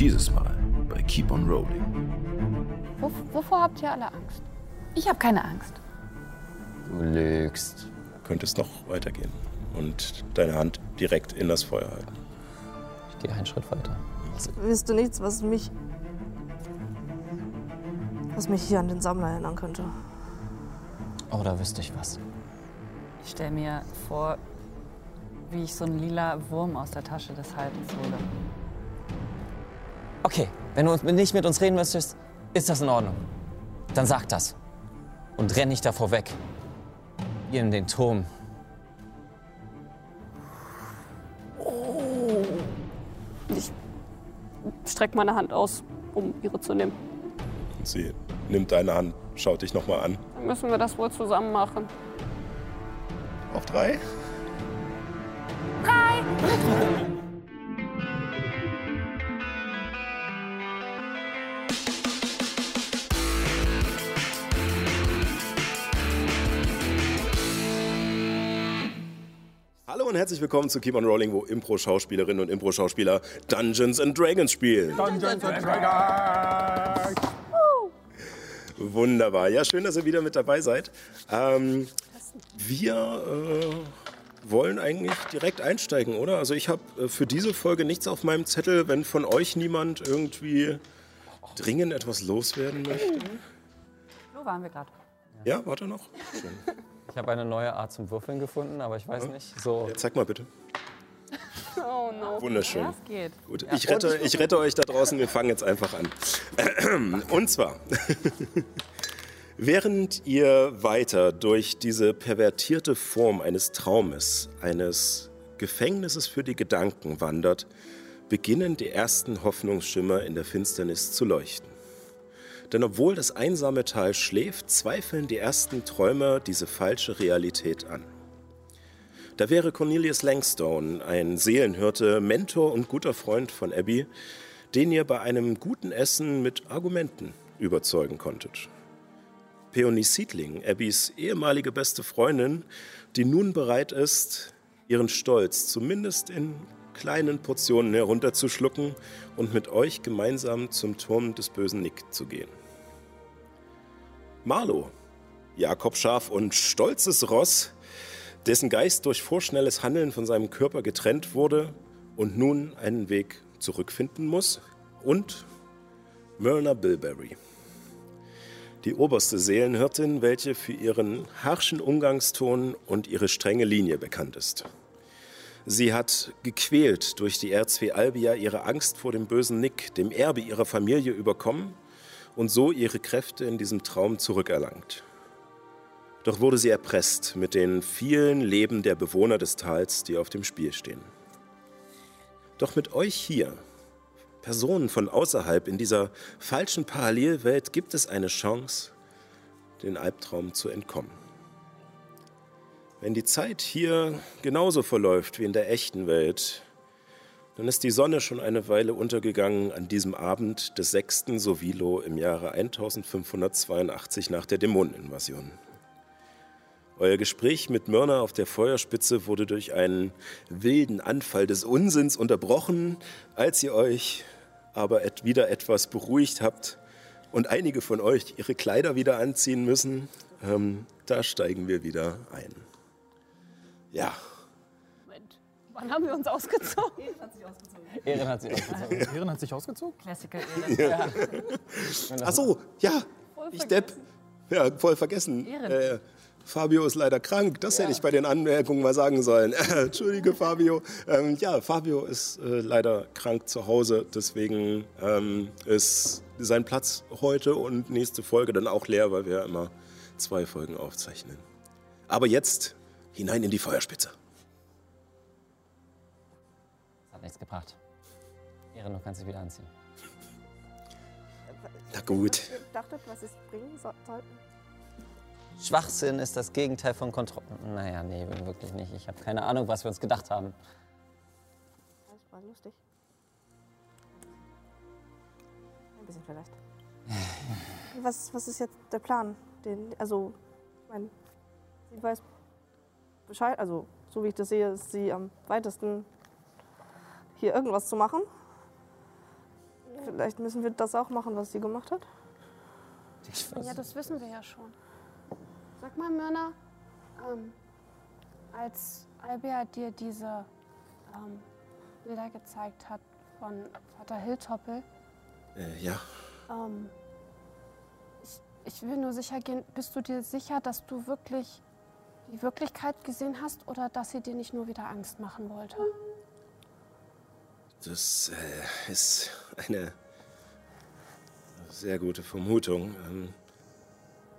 Dieses Mal bei Keep on Rolling. Wo, wovor habt ihr alle Angst? Ich habe keine Angst. Du lügst. Könnte es noch weitergehen und deine Hand direkt in das Feuer halten. Ich gehe einen Schritt weiter. Wisst du nichts, was mich. was mich hier an den Sammler erinnern könnte? Oh, da wüsste ich was. Ich stelle mir vor, wie ich so ein lila Wurm aus der Tasche des Haltens hole. Okay, wenn du nicht mit uns reden möchtest, ist das in Ordnung. Dann sag das. Und renn nicht davor weg. Ihr in den Turm. Ich strecke meine Hand aus, um ihre zu nehmen. Und sie nimmt deine Hand, schaut dich nochmal an. Dann müssen wir das wohl zusammen machen. Auf drei. Hallo und herzlich willkommen zu Keep on Rolling, wo Impro-Schauspielerinnen und Impro-Schauspieler Dungeons and Dragons spielen. Wunderbar. Ja, schön, dass ihr wieder mit dabei seid. Ähm, wir äh, wollen eigentlich direkt einsteigen, oder? Also ich habe äh, für diese Folge nichts auf meinem Zettel, wenn von euch niemand irgendwie dringend etwas loswerden möchte. Wo waren wir gerade? Ja, warte noch. Schön. Ich habe eine neue Art zum Würfeln gefunden, aber ich weiß nicht. So. Ja, zeig mal bitte. Oh no. Wunderschön. Ja, es geht. Gut, ich rette, ich rette euch da draußen, wir fangen jetzt einfach an. Und zwar, während ihr weiter durch diese pervertierte Form eines Traumes, eines Gefängnisses für die Gedanken wandert, beginnen die ersten Hoffnungsschimmer in der Finsternis zu leuchten. Denn obwohl das einsame Tal schläft, zweifeln die ersten Träumer diese falsche Realität an. Da wäre Cornelius Langstone, ein Seelenhirte, Mentor und guter Freund von Abby, den ihr bei einem guten Essen mit Argumenten überzeugen konntet. Peony Siedling, Abbys ehemalige beste Freundin, die nun bereit ist, ihren Stolz zumindest in kleinen Portionen herunterzuschlucken und mit euch gemeinsam zum Turm des bösen Nick zu gehen. Marlo, Jakob Schaf und stolzes Ross, dessen Geist durch vorschnelles Handeln von seinem Körper getrennt wurde und nun einen Weg zurückfinden muss, und Myrna Bilberry, die oberste Seelenhirtin, welche für ihren harschen Umgangston und ihre strenge Linie bekannt ist. Sie hat gequält durch die R2 Albia ihre Angst vor dem bösen Nick, dem Erbe ihrer Familie, überkommen und so ihre Kräfte in diesem Traum zurückerlangt. Doch wurde sie erpresst mit den vielen Leben der Bewohner des Tals, die auf dem Spiel stehen. Doch mit euch hier, Personen von außerhalb in dieser falschen Parallelwelt, gibt es eine Chance, den Albtraum zu entkommen. Wenn die Zeit hier genauso verläuft wie in der echten Welt, dann ist die Sonne schon eine Weile untergegangen an diesem Abend des 6. Sovilo im Jahre 1582 nach der Dämoneninvasion. Euer Gespräch mit Mörner auf der Feuerspitze wurde durch einen wilden Anfall des Unsinns unterbrochen, als ihr euch aber et wieder etwas beruhigt habt und einige von euch ihre Kleider wieder anziehen müssen. Ähm, da steigen wir wieder ein. Ja. Wann haben wir uns ausgezogen? Ehren hat sie ausgezogen. Ehren hat sich ausgezogen? Klassiker. Ehren. Ach so, ja, ich Depp. Ja, voll vergessen. Ehren. Äh, Fabio ist leider krank. Das hätte ich bei den Anmerkungen mal sagen sollen. Entschuldige, Fabio. Ähm, ja, Fabio ist äh, leider krank zu Hause. Deswegen ähm, ist sein Platz heute und nächste Folge dann auch leer, weil wir ja immer zwei Folgen aufzeichnen. Aber jetzt hinein in die Feuerspitze. Hat nichts gebracht. Ehren, du kannst dich wieder anziehen. Na gut. Ihr dachtet, was es bringen so sollten? Schwachsinn ist das Gegenteil von Kontrolle. Naja, nee, wirklich nicht. Ich habe keine Ahnung, was wir uns gedacht haben. Das war lustig. Ein bisschen vielleicht. Was, was ist jetzt der Plan? Den, also, ich mein, sie weiß Bescheid, also so wie ich das sehe, ist sie am weitesten hier irgendwas zu machen. Vielleicht müssen wir das auch machen, was sie gemacht hat. Ich Ja, das wissen wir ja schon. Sag mal, Myrna, ähm, als Albia dir diese ähm, Bilder gezeigt hat von Vater Hilltoppel, Äh, ja, ähm, ich, ich will nur sicher gehen, bist du dir sicher, dass du wirklich die Wirklichkeit gesehen hast oder dass sie dir nicht nur wieder Angst machen wollte? Das äh, ist eine sehr gute Vermutung. Ähm,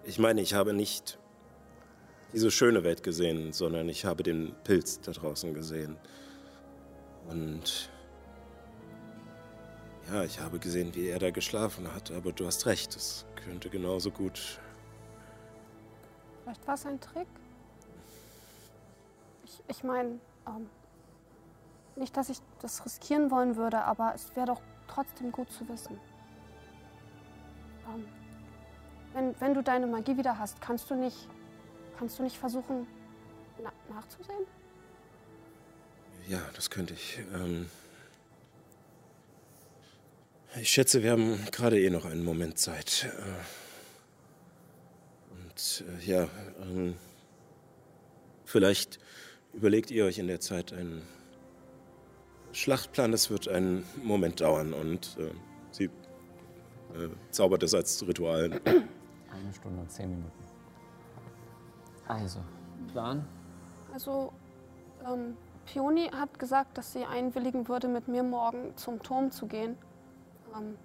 ich meine, ich habe nicht diese schöne Welt gesehen, sondern ich habe den Pilz da draußen gesehen. Und ja, ich habe gesehen, wie er da geschlafen hat, aber du hast recht, es könnte genauso gut. Vielleicht war es ein Trick? Ich, ich meine, ähm, nicht, dass ich das riskieren wollen würde, aber es wäre doch trotzdem gut zu wissen. Ähm, wenn, wenn du deine Magie wieder hast, kannst du nicht, kannst du nicht versuchen, na, nachzusehen? Ja, das könnte ich. Ähm ich schätze, wir haben gerade eh noch einen Moment Zeit. Äh, Und äh, ja, ähm, vielleicht überlegt ihr euch in der Zeit einen Schlachtplan. Das wird einen Moment dauern und äh, sie äh, zaubert es als Ritual. Eine Stunde und zehn Minuten. Also, Plan? Also, ähm, Pioni hat gesagt, dass sie einwilligen würde, mit mir morgen zum Turm zu gehen, ähm,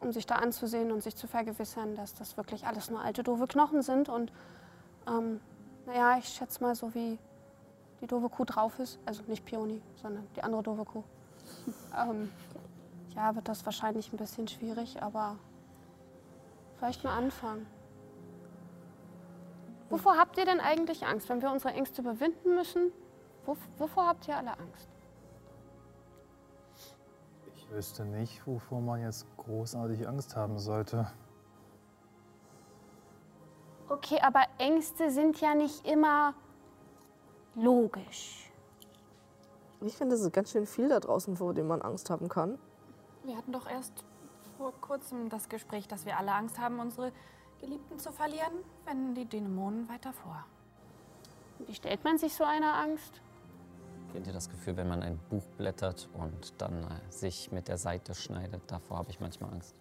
um sich da anzusehen und sich zu vergewissern, dass das wirklich alles nur alte, doofe Knochen sind. Und ähm, naja, ich schätze mal, so wie die doofe Kuh drauf ist, also nicht Pioni, sondern die andere doofe Kuh, ähm, ja, wird das wahrscheinlich ein bisschen schwierig, aber vielleicht mal anfangen. Wovor habt ihr denn eigentlich Angst? Wenn wir unsere Ängste überwinden müssen, wo, wovor habt ihr alle Angst? Ich wüsste nicht, wovor man jetzt großartig Angst haben sollte. Okay, aber Ängste sind ja nicht immer logisch. Ich finde, es ist ganz schön viel da draußen, vor dem man Angst haben kann. Wir hatten doch erst vor kurzem das Gespräch, dass wir alle Angst haben, unsere Geliebten zu verlieren, wenn die Dämonen weiter vor. Wie stellt man sich so eine Angst? Kennt ihr das Gefühl, wenn man ein Buch blättert und dann äh, sich mit der Seite schneidet? Davor habe ich manchmal Angst.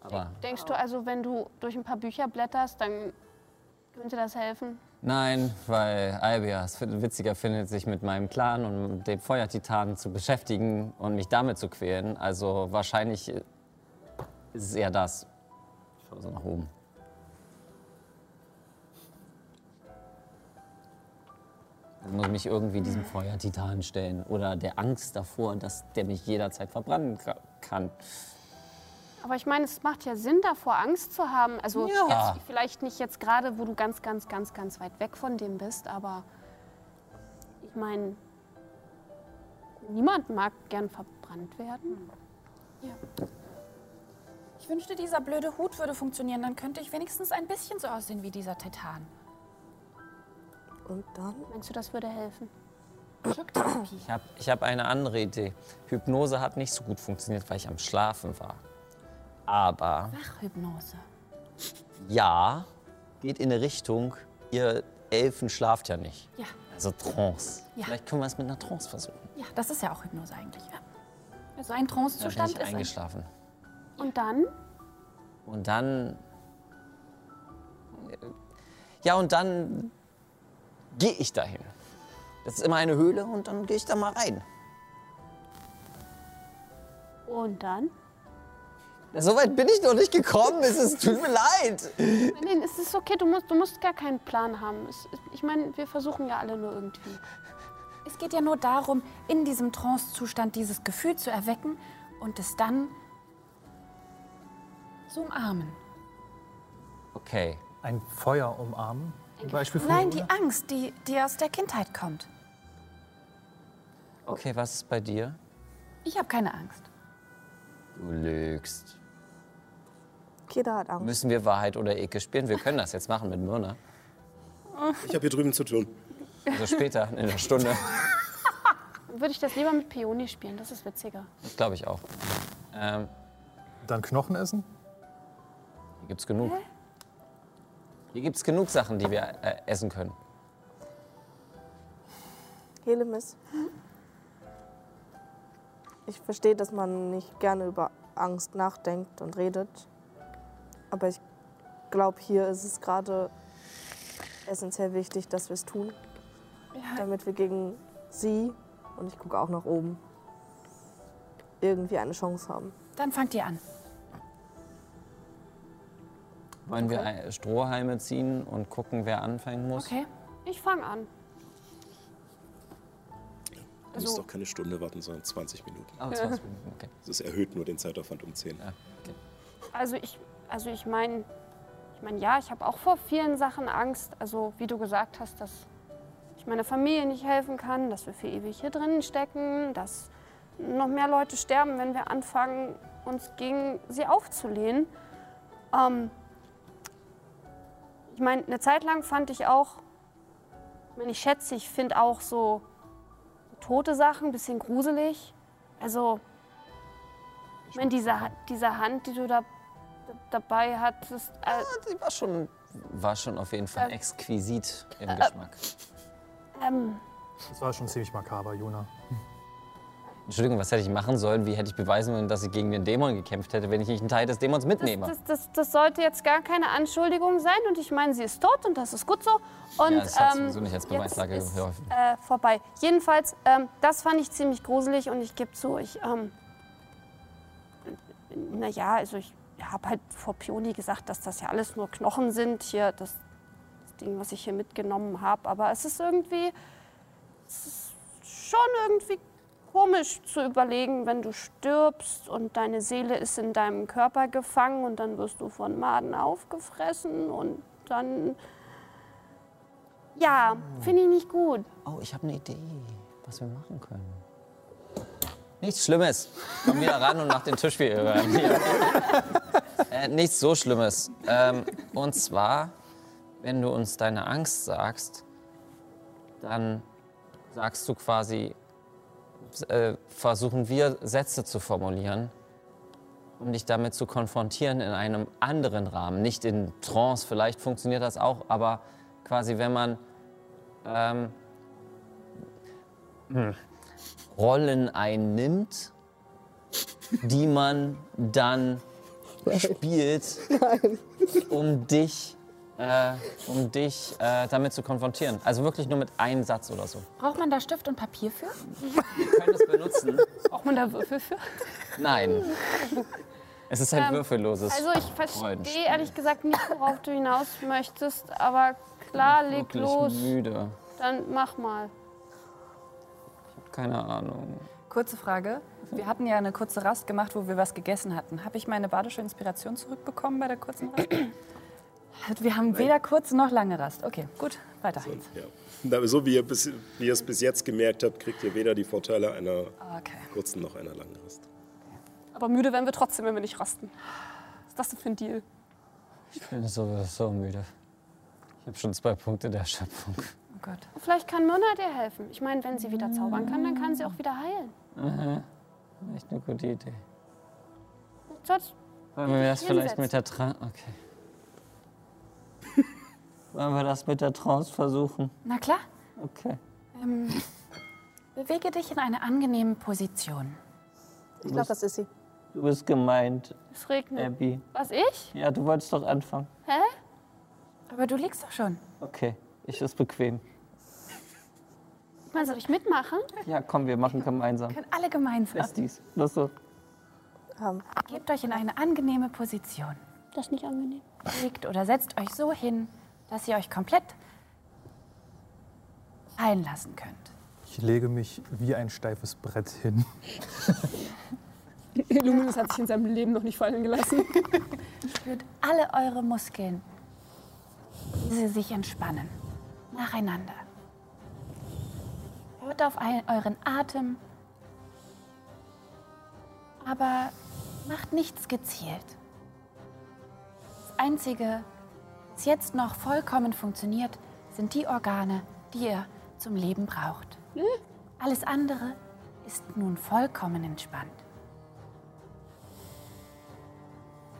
Aber Denkst du also, wenn du durch ein paar Bücher blätterst, dann könnte das helfen? Nein, weil Albia es witziger findet, sich mit meinem Clan und dem Feuertitanen zu beschäftigen und mich damit zu quälen. Also wahrscheinlich äh, ist es eher das. Ich schaue so nach oben. Ich muss mich irgendwie diesem Feuertitan stellen oder der Angst davor, dass der mich jederzeit verbrennen ka- kann. Aber ich meine, es macht ja Sinn, davor Angst zu haben. Also Ja. jetzt vielleicht nicht jetzt gerade, wo du ganz, ganz, ganz, ganz weit weg von dem bist, aber ich meine, niemand mag gern verbrannt werden. Ich wünschte, dieser blöde Hut würde funktionieren, dann könnte ich wenigstens ein bisschen so aussehen wie dieser Titan. Und dann? Meinst du, das würde helfen? Schocktherapie. Ich habe ich hab eine andere Idee. Hypnose hat nicht so gut funktioniert, weil ich am Schlafen war. Aber Wachhypnose. ja, geht in eine Richtung, ihr Elfen schlaft ja nicht. Ja. Also Trance. Ja. Vielleicht können wir es mit einer Trance versuchen. Ja, das ist ja auch Hypnose eigentlich. Ja. Also ein Trancezustand ich ist ein eingeschlafen. Und dann? Und dann. Ja, und dann gehe ich dahin. Das ist immer eine Höhle und dann gehe ich da mal rein. Und dann? So weit bin ich noch nicht gekommen. Es ist, tut mir leid. Nein, es ist okay, du musst, du musst gar keinen Plan haben. Es, ich meine, wir versuchen ja alle nur irgendwie. Es geht ja nur darum, in diesem Trancezustand dieses Gefühl zu erwecken und es dann zu umarmen. Okay. Ein Feuer umarmen? Zum Beispiel für Nein, die Angst, die, die aus der Kindheit kommt. Okay, was ist bei dir? Ich habe keine Angst. Du lügst. Jeder hat Angst. Müssen wir Wahrheit oder Ekel spielen? Wir können das jetzt machen mit Myrna. Ich habe hier drüben zu tun. Also später, in einer Stunde. würde ich das lieber mit Peony spielen. Das ist witziger. Das glaube ich auch. Ähm, Dann Knochen essen? hier gibt's genug. Hier gibt's genug Sachen, die wir äh, essen können. Helemis. Ich verstehe, dass man nicht gerne über Angst nachdenkt und redet. Aber ich glaube, hier ist es gerade essentiell wichtig, dass wir es tun. Damit wir gegen sie, und ich gucke auch nach oben, irgendwie eine Chance haben. Dann fangt ihr an. Wollen wir ein- Strohhalme ziehen und gucken, wer anfangen muss? Okay. Ich fange an. Du musst Also- doch keine Stunde warten, sondern 20 Minuten. Oh, 20 Minuten, okay. Das erhöht nur den Zeitaufwand um 10. Ja, okay. Also ich, also ich meine, ich meine, ja, ich habe auch vor vielen Sachen Angst. Also wie du gesagt hast, dass ich meiner Familie nicht helfen kann, dass wir für ewig hier drinnen stecken, dass noch mehr Leute sterben, wenn wir anfangen, uns gegen sie aufzulehnen. Ähm, ich meine, eine Zeit lang fand ich auch, ich meine, ich schätze, ich finde auch so tote Sachen ein bisschen gruselig. Also, ich meine, diese, diese Hand, die du da dabei hattest, äh, Die war schon, war schon auf jeden Fall Äh, exquisit im Geschmack. ähm, Das war schon ziemlich makaber, Jona. Entschuldigung, was hätte ich machen sollen? Wie hätte ich beweisen sollen, dass ich gegen den Dämon gekämpft hätte, wenn ich nicht einen Teil des Dämons mitnehme? das, das, das sollte jetzt gar keine Anschuldigung sein und ich meine, sie ist tot und das ist gut so. Und, ja, das hat ähm, sowieso nicht als Beweislage jetzt ist, geholfen. äh, vorbei. Jedenfalls, ähm, das fand ich ziemlich gruselig und ich gebe zu, ich, ähm, naja, also ich habe halt vor Pioni gesagt, dass das ja alles nur Knochen sind, hier das, das Ding, was ich hier mitgenommen habe. Aber es ist irgendwie, es ist schon irgendwie komisch zu überlegen, wenn du stirbst und deine Seele ist in deinem Körper gefangen und dann wirst du von Maden aufgefressen und dann, ja, finde ich nicht gut. Oh, ich habe eine Idee, was wir machen können. Nichts Schlimmes. Komm wieder ran und mach den Tisch wieder. Äh, nichts so Schlimmes. Ähm, und zwar, wenn du uns deine Angst sagst, dann sagst du quasi, äh, versuchen wir Sätze zu formulieren, um dich damit zu konfrontieren in einem anderen Rahmen. Nicht in Trance, vielleicht funktioniert das auch, aber quasi, wenn man ähm, hm, Rollen einnimmt, die man dann spielt, um dich, äh, um dich äh, damit zu konfrontieren. Also wirklich nur mit einem Satz oder so. Braucht man da Stift und Papier für? Wir können es benutzen. Braucht man da Würfel für? Nein. Es ist ein Ähm, würfelloses. Also ich verstehe ehrlich gesagt nicht, worauf du hinaus möchtest, aber klar, leg Wirklich los. müde. Dann mach mal. Keine Ahnung. Kurze Frage. Wir hatten ja eine kurze Rast gemacht, wo wir was gegessen hatten. Habe ich meine badische Inspiration zurückbekommen bei der kurzen Rast? Wir haben weder kurze noch lange Rast. Okay, gut, weiter. Ja. Na, So wie ihr, bis, wie ihr es bis jetzt gemerkt habt, kriegt ihr weder die Vorteile einer Okay. kurzen noch einer langen Rast. Aber müde werden wir trotzdem, wenn wir nicht rasten. Was ist das denn für ein Deal? Ich bin so, so müde. Ich habe schon zwei Punkte der Erschöpfung. Gott. Vielleicht kann Myrna dir helfen. Ich meine, wenn sie wieder zaubern kann, dann kann sie auch wieder heilen. Echt eine gute Idee. Sonst, Wollen wir das vielleicht mit der Trance. Okay. Wollen wir das mit der Trance versuchen? Na klar. Okay. Ähm, bewege dich in eine angenehme Position. Ich glaube, das ist sie. Du bist gemeint, es regnet. Abby. Was, ich? Ja, du wolltest doch anfangen. Hä? Aber du liegst doch schon. Okay, ich ist bequem. Ich meine, soll ich mitmachen? Ja, komm, wir machen gemeinsam. Können alle gemeinsam. Besties. Los so. Ähm, Gebt euch in eine angenehme Position. Das ist nicht angenehm. Legt oder setzt euch so hin, dass ihr euch komplett fallen lassen könnt. Ich lege mich wie ein steifes Brett hin. Illuminus hat sich in seinem Leben noch nicht fallen gelassen. Spürt alle eure Muskeln, wie sie sich entspannen. Nacheinander. Hört auf euren Atem, aber macht nichts gezielt. Das Einzige, was jetzt noch vollkommen funktioniert, sind die Organe, die ihr zum Leben braucht. Alles andere ist nun vollkommen entspannt.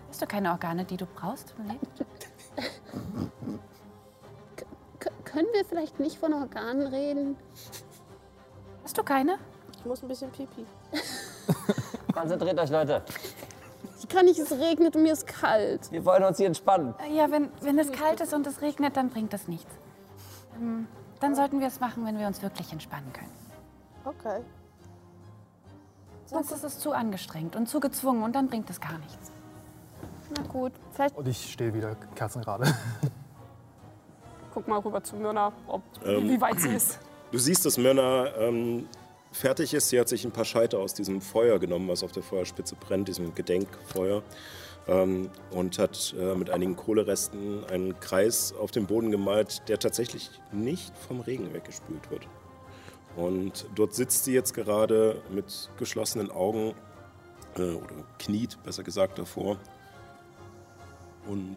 Hast du keine Organe, die du brauchst? im Leben? Können wir vielleicht nicht von Organen reden? Hast du keine? Ich muss ein bisschen pipi. Konzentriert euch, Leute. Ich kann nicht, es regnet und mir ist kalt. Wir wollen uns hier entspannen. Äh, Ja, wenn, wenn es kalt ist und es regnet, dann bringt das nichts. Ähm, dann sollten wir es machen, wenn wir uns wirklich entspannen können. Okay. Sonst ist es zu angestrengt und zu gezwungen und dann bringt es gar nichts. Na gut, vielleicht Und ich stehe wieder kerzengerade. Guck mal rüber zu Myrna, ob, Ähm. wie weit sie ist. Du siehst, dass Myrna ähm, fertig ist. Sie hat sich ein paar Scheiter aus diesem Feuer genommen, was auf der Feuerspitze brennt, diesem Gedenkfeuer. Ähm, und hat äh, mit einigen Kohleresten einen Kreis auf dem Boden gemalt, der tatsächlich nicht vom Regen weggespült wird. Und dort sitzt sie jetzt gerade mit geschlossenen Augen, äh, oder kniet, besser gesagt, davor. Und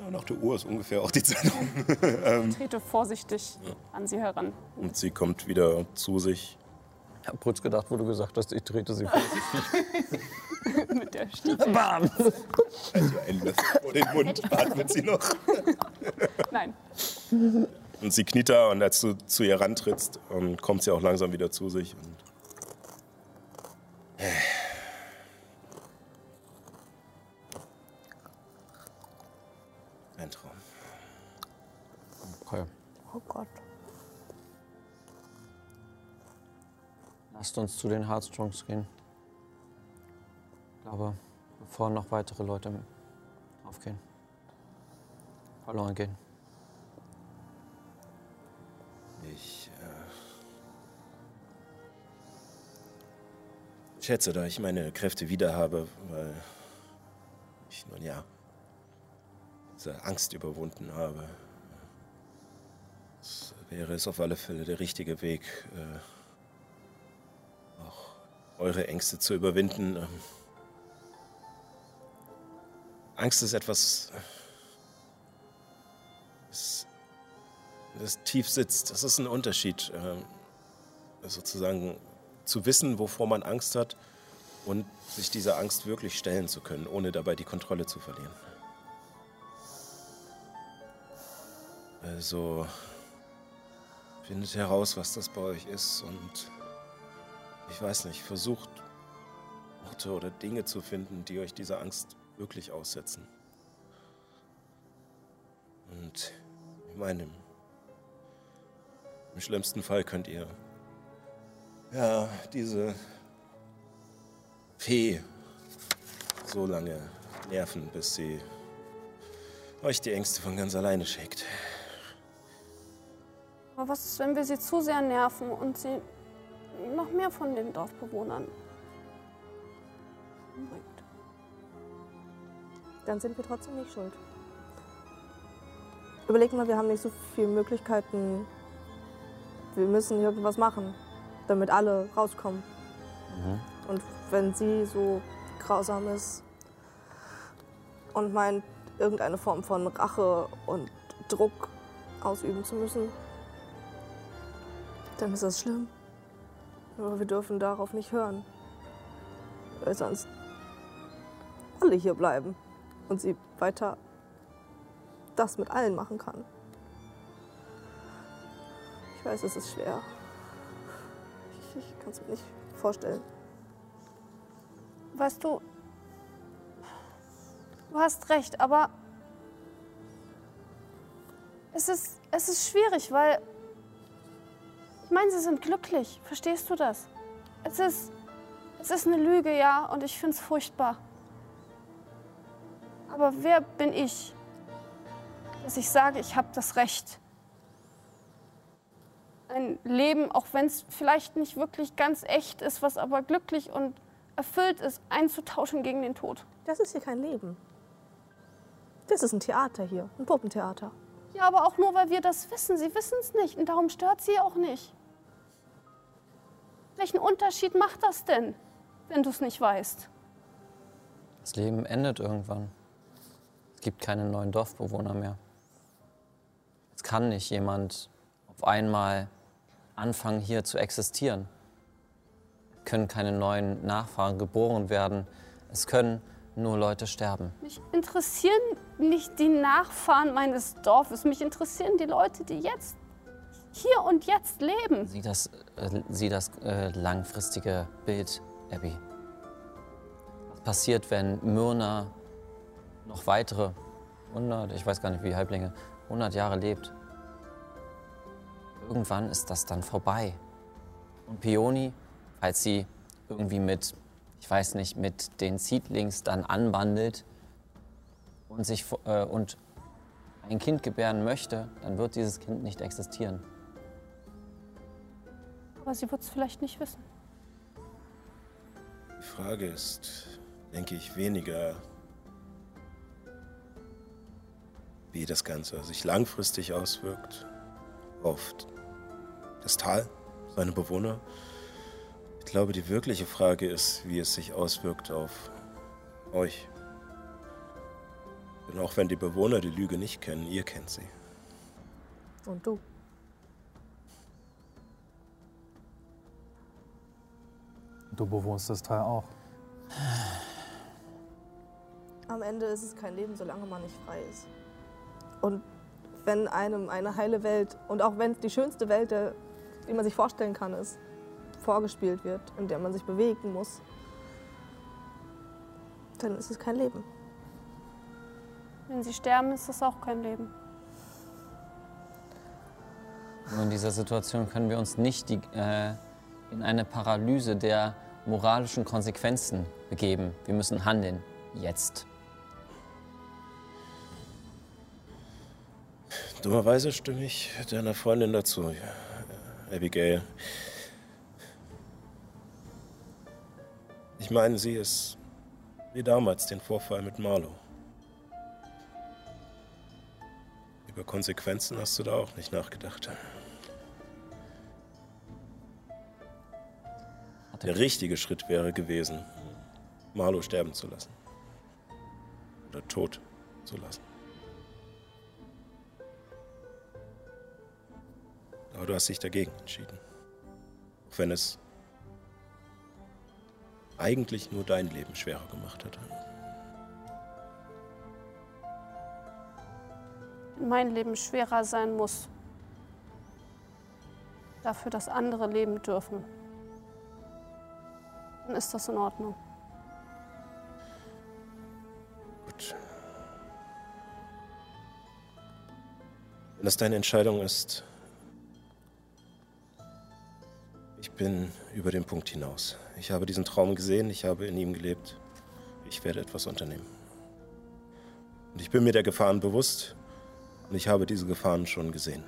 ja, nach der Uhr ist ungefähr auch die Zeit rum. ähm, Trete vorsichtig an sie heran. und sie kommt wieder zu sich. Ich hab kurz gedacht, wo du gesagt hast, ich trete sie vor. Mit der Stiefel. Bam! Also ein Löffel vor den Mund atmet sie noch. Nein. Und sie kniet da und als du zu ihr rantrittst, ähm, kommt sie auch langsam wieder zu sich. Und Lasst uns zu den Heartstrongs gehen. Ich glaube, bevor noch weitere Leute aufgehen. Verloren gehen. Ich äh, schätze, da ich meine Kräfte wieder habe, weil ich nun ja diese Angst überwunden habe. Es wäre es auf alle Fälle der richtige Weg, äh, eure Ängste zu überwinden. Ähm, Angst ist etwas, das, das tief sitzt. Das ist ein Unterschied, ähm, sozusagen zu wissen, wovor man Angst hat und sich dieser Angst wirklich stellen zu können, ohne dabei die Kontrolle zu verlieren. Also findet heraus, was das bei euch ist und ich weiß nicht, versucht Orte oder Dinge zu finden, die euch dieser Angst wirklich aussetzen. Und ich meine, im, im schlimmsten Fall könnt ihr ja diese Fee so lange nerven, bis sie euch die Ängste von ganz alleine schickt. Aber was ist, wenn wir sie zu sehr nerven und sie noch mehr von den Dorfbewohnern umbringt? Dann sind wir trotzdem nicht schuld. Überleg mal, wir haben nicht so viele Möglichkeiten. Wir müssen irgendwas machen, damit alle rauskommen. Und wenn sie so grausam ist und meint, irgendeine Form von Rache und Druck ausüben zu müssen, dann ist das schlimm. Aber wir dürfen darauf nicht hören. Weil sonst alle hier bleiben und sie weiter das mit allen machen kann. Ich weiß, es ist schwer. Ich, ich kann es mir nicht vorstellen. Weißt du, du hast recht, aber es ist, es ist schwierig, weil ich meine, sie sind glücklich. Verstehst du das? Es ist, es ist eine Lüge, ja, und ich finde es furchtbar. Aber wer bin ich, dass ich sage, ich habe das Recht, ein Leben, auch wenn es vielleicht nicht wirklich ganz echt ist, was aber glücklich und erfüllt ist, einzutauschen gegen den Tod? Das ist hier kein Leben. Das ist ein Theater hier, ein Puppentheater. Ja, aber auch nur, weil wir das wissen. Sie wissen es nicht und darum stört sie auch nicht. Welchen Unterschied macht das denn, wenn du es nicht weißt? Das Leben endet irgendwann. Es gibt keine neuen Dorfbewohner mehr. Es kann nicht jemand auf einmal anfangen, hier zu existieren. können keine neuen Nachfahren geboren werden. Es können nur Leute sterben. Mich interessieren nicht die Nachfahren meines Dorfes. Mich interessieren die Leute, die jetzt hier und jetzt leben. Sieh das, äh, sieh das äh, langfristige Bild, Abby. Was passiert, wenn Myrna noch weitere 100, ich weiß gar nicht wie Halblinge, 100 Jahre lebt? Irgendwann ist das dann vorbei. Und Peony, als sie irgendwie mit, ich weiß nicht, mit den Seedlings dann anbandelt und, sich, äh, und ein Kind gebären möchte, dann wird dieses Kind nicht existieren. Aber sie wird es vielleicht nicht wissen. Die Frage ist, denke ich, weniger, wie das Ganze sich langfristig auswirkt auf das Tal, seine Bewohner. Ich glaube, die wirkliche Frage ist, wie es sich auswirkt auf euch. Denn auch wenn die Bewohner die Lüge nicht kennen, ihr kennt sie. Und du? Du bewohnst das Teil auch. Am Ende ist es kein Leben, solange man nicht frei ist. Und wenn einem eine heile Welt, und auch wenn es die schönste Welt, der, die man sich vorstellen kann, ist, vorgespielt wird, in der man sich bewegen muss, dann ist es kein Leben. Wenn sie sterben, ist das auch kein Leben. Nur in dieser Situation können wir uns nicht die, äh, in eine Paralyse der moralischen Konsequenzen begeben. Wir müssen handeln. Jetzt. Dummerweise stimme ich deiner Freundin dazu, Abigail. Ich meine, sie ist wie damals den Vorfall mit Marlow. Über Konsequenzen hast du da auch nicht nachgedacht. Der richtige Schritt wäre gewesen, Marlow sterben zu lassen. Oder tot zu lassen. Aber du hast dich dagegen entschieden. Auch wenn es eigentlich nur dein Leben schwerer gemacht hat. Wenn mein Leben schwerer sein muss, dafür, dass andere leben dürfen, ist das in Ordnung. Gut. Wenn das deine Entscheidung ist, ich bin über den Punkt hinaus. Ich habe diesen Traum gesehen, ich habe in ihm gelebt. Ich werde etwas unternehmen. Und ich bin mir der Gefahren bewusst und ich habe diese Gefahren schon gesehen.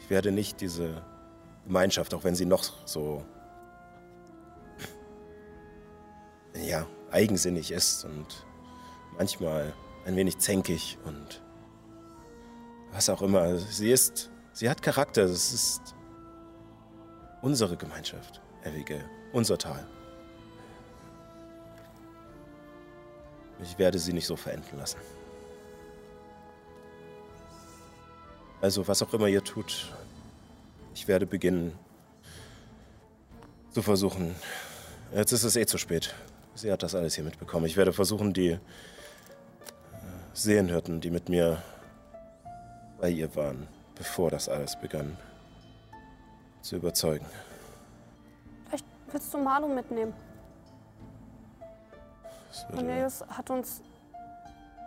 Ich werde nicht diese Gemeinschaft, auch wenn sie noch so ja, eigensinnig ist und manchmal ein wenig zänkig und was auch immer. Sie ist, sie hat Charakter. Es ist unsere Gemeinschaft, Abigail, unser Tal. Ich werde sie nicht so verenden lassen. Also, was auch immer ihr tut, ich werde beginnen zu versuchen. Jetzt ist es eh zu spät. Sie hat das alles hier mitbekommen. Ich werde versuchen, die äh, Seelenhirten, die mit mir bei ihr waren, bevor das alles begann, zu überzeugen. Vielleicht willst du Marlo mitnehmen. Cornelius hat uns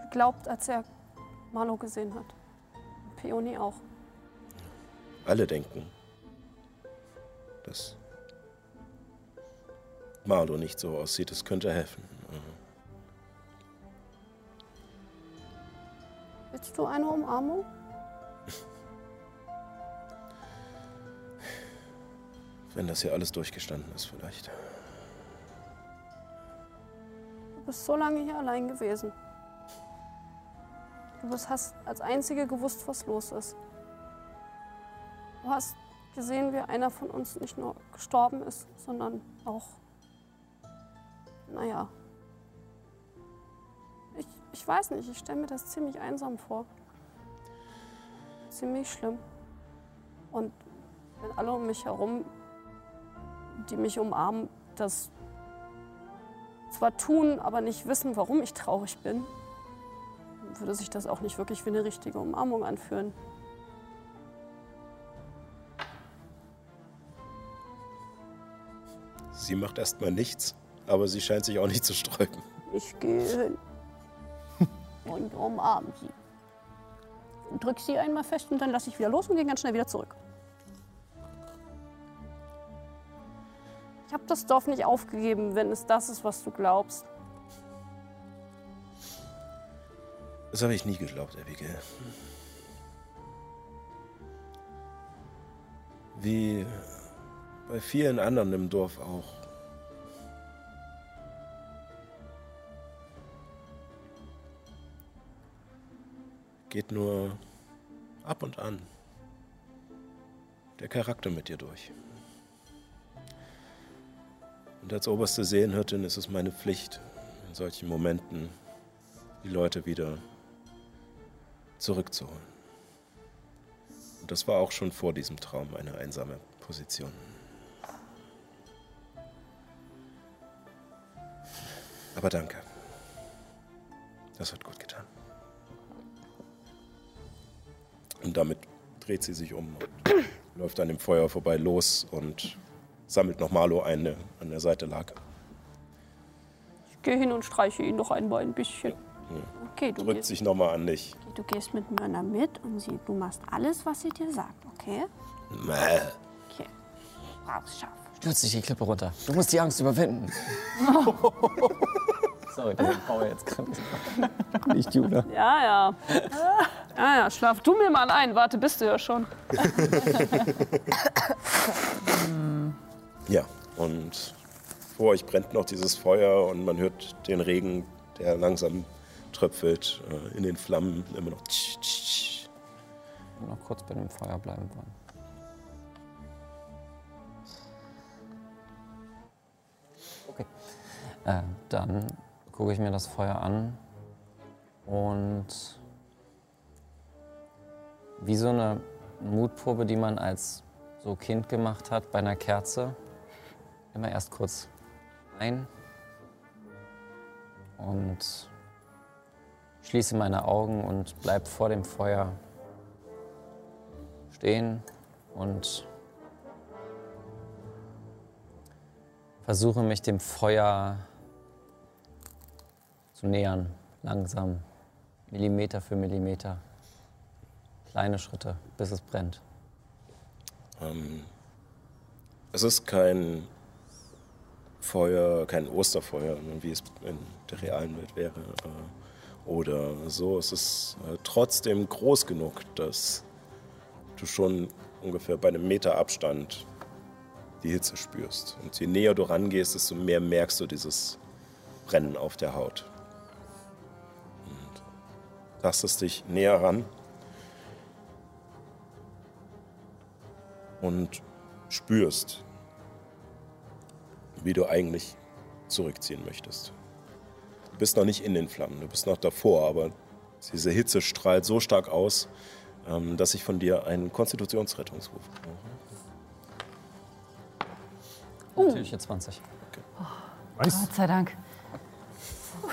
geglaubt, als er Marlo gesehen hat. Peony auch. alle denken, dass Marlo nicht so aussieht. Das könnte helfen. Willst du eine Umarmung? Wenn das hier alles durchgestanden ist, vielleicht. Du bist so lange hier allein gewesen. Du hast als Einzige gewusst, was los ist. Du hast gesehen, wie einer von uns nicht nur gestorben ist, sondern auch, naja. Ich, ich weiß nicht, ich stelle mir das ziemlich einsam vor. Ziemlich schlimm. Und wenn alle um mich herum die mich umarmen, das zwar tun, aber nicht wissen, warum ich traurig bin, würde sich das auch nicht wirklich wie eine richtige Umarmung anfühlen. Sie macht erstmal nichts, aber sie scheint sich auch nicht zu sträuben. Ich gehe hin und umarme sie. Und drück sie einmal fest und dann lasse ich wieder los und gehe ganz schnell wieder zurück. Ich habe das Dorf nicht aufgegeben, wenn es das ist, was du glaubst. Das habe ich nie geglaubt, Abigail. Wie bei vielen anderen im Dorf auch. Geht nur ab und an der Charakter mit dir durch. Und als oberste Seelenhirtin ist es meine Pflicht, in solchen Momenten die Leute wieder zurückzuholen. Und das war auch schon vor diesem Traum eine einsame Position. Aber danke. Das hat gut getan. Und damit dreht sie sich um und läuft an dem Feuer vorbei los und sammelt noch Marlo ein, der an der Seite lag. Ich gehe hin und streiche ihn noch einmal ein bisschen. Okay, du Drückt gehst, sich nochmal an dich. du gehst mit Mörner mit und sie, du machst alles, was sie dir sagt, okay? Mäh. Okay. Braves Dich die Klippe runter. Du musst die Angst überwinden. Sorry, das ist Paul jetzt gerade. Nicht Juna. Ja, ja. Ja, ja, schlaf du mir mal ein. Warte, bist du ja schon. Ja, und vor euch brennt noch dieses Feuer und man hört den Regen, der langsam tröpfelt äh, in den Flammen. Immer noch. tsch, tsch, tsch. Noch kurz bei dem Feuer bleiben wollen. Äh, dann gucke ich mir das Feuer an und wie so eine Mutprobe, die man als so Kind gemacht hat bei einer Kerze, immer erst kurz ein und schließe meine Augen und bleib vor dem Feuer stehen und versuche mich dem Feuer zu nähern, langsam, Millimeter für Millimeter, kleine Schritte, bis es brennt. Ähm, es ist kein Feuer, kein Osterfeuer, ne, wie es in der realen Welt wäre. Äh, oder so. Es ist äh, trotzdem groß genug, dass du schon ungefähr bei einem Meter Abstand die Hitze spürst. Und je näher du rangehst, desto mehr merkst du dieses Brennen auf der Haut. Tastest dich näher ran und spürst, wie du eigentlich zurückziehen möchtest. Du bist noch nicht in den Flammen, du bist noch davor, aber diese Hitze strahlt so stark aus, ähm, dass ich von dir einen Konstitutionsrettungsruf brauche. Natürliche 20. Nice. Gott sei Dank. Puh.